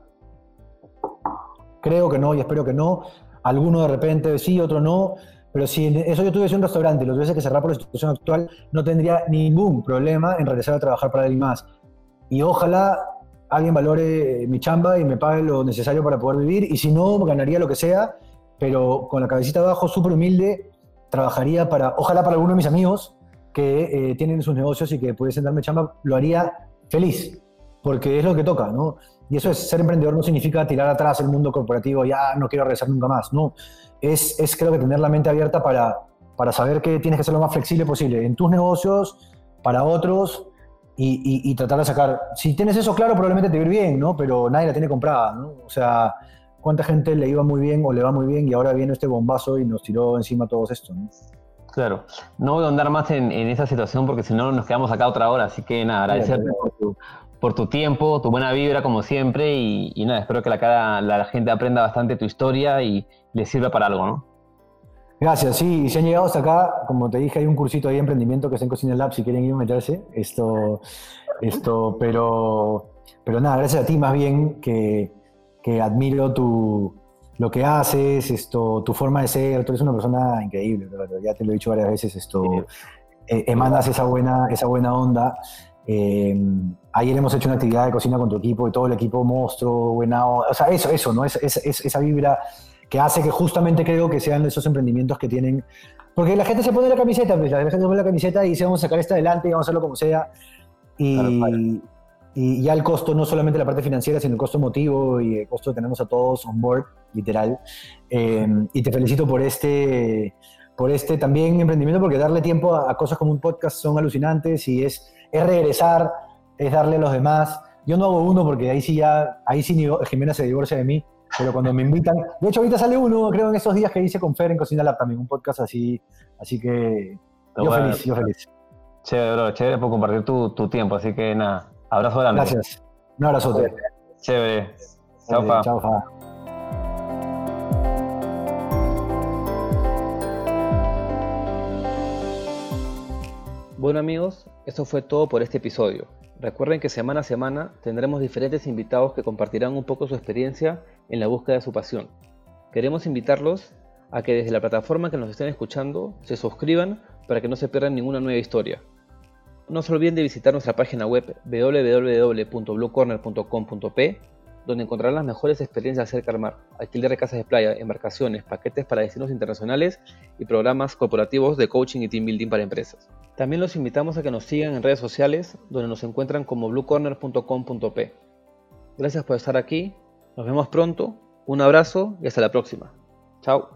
creo que no y espero que no, alguno de repente sí, otro no, pero si eso yo tuviese un restaurante y lo tuviese que cerrar por la situación actual, no tendría ningún problema en regresar a trabajar para alguien más. Y ojalá alguien valore eh, mi chamba y me pague lo necesario para poder vivir, y si no, ganaría lo que sea, pero con la cabecita abajo, súper humilde, trabajaría para, ojalá para alguno de mis amigos que eh, tienen sus negocios y que pudiesen darme chamba, lo haría feliz, porque es lo que toca, ¿no? Y eso es, ser emprendedor no significa tirar atrás el mundo corporativo, ya no quiero regresar nunca más, no. Es, es creo que tener la mente abierta para, para saber que tienes que ser lo más flexible posible en tus negocios, para otros, y, y- y tratar de sacar. Si tienes eso claro, probablemente te va a ir bien, ¿no? Pero nadie la tiene comprada, ¿no? O sea, ¿cuánta gente le iba muy bien o le va muy bien y ahora viene este bombazo y nos tiró encima todos esto, ¿no? Claro, no voy a andar más en, en esa situación porque si no nos quedamos acá otra hora, así que nada, agradecerte por tu, por tu tiempo, tu buena vibra como siempre y, y nada, espero que la, cara, la, gente aprenda bastante tu historia y les sirva para algo, ¿no? Gracias, sí, y si han llegado hasta acá, como te dije, hay un cursito ahí de emprendimiento que está en Cocina Lab si quieren ir a meterse. Esto, esto, pero, pero nada, gracias a ti más bien que, que admiro tu, lo que haces, esto, tu forma de ser, tú eres una persona increíble, ya te lo he dicho varias veces, esto, eh, emanas esa buena, esa buena onda. Eh, ayer hemos hecho una actividad de cocina con tu equipo y todo el equipo monstruo, buena onda, o sea, eso, eso, ¿no? Es, es- es- esa vibra que hace que justamente creo que sean esos emprendimientos que tienen, porque la gente se pone la camiseta, pues, la gente se pone la camiseta y dice vamos a sacar esto adelante y vamos a hacerlo como sea, y, y ya el costo, no solamente la parte financiera, sino el costo emotivo y el costo de tenernos a todos on board, literal. Eh, y te felicito por este, por este también emprendimiento, porque darle tiempo a, a cosas como un podcast son alucinantes y es, es regresar, es darle a los demás. Yo no hago uno porque ahí sí ya, ahí sí Jimena se divorcia de mí, pero cuando me invitan, de hecho ahorita sale uno, creo en esos días que hice con Fer en Cocina Lab también, un podcast así, así que yo Bueno, feliz, yo feliz. Chévere, bro, chévere por compartir tu, tu tiempo. Así que nada, abrazo grande. Gracias. Un abrazote. Chévere. Chao, pa. Chao, Fa. Bueno amigos, eso fue todo por este episodio. Recuerden que semana a semana tendremos diferentes invitados que compartirán un poco su experiencia en la búsqueda de su pasión. Queremos invitarlos a que desde la plataforma que nos estén escuchando se suscriban para que no se pierdan ninguna nueva historia. No se olviden de visitar nuestra página web www.bluecorner.com.p donde encontrarán las mejores experiencias acerca del mar, alquiler de casas de playa, embarcaciones, paquetes para destinos internacionales y programas corporativos de coaching y team building para empresas. También los invitamos a que nos sigan en redes sociales, donde nos encuentran como bluecorner.com.p. Gracias por estar aquí, nos vemos pronto, un abrazo y hasta la próxima. Chao.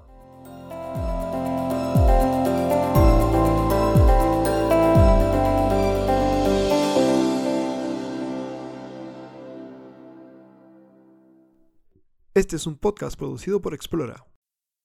Este es un podcast producido por Explora.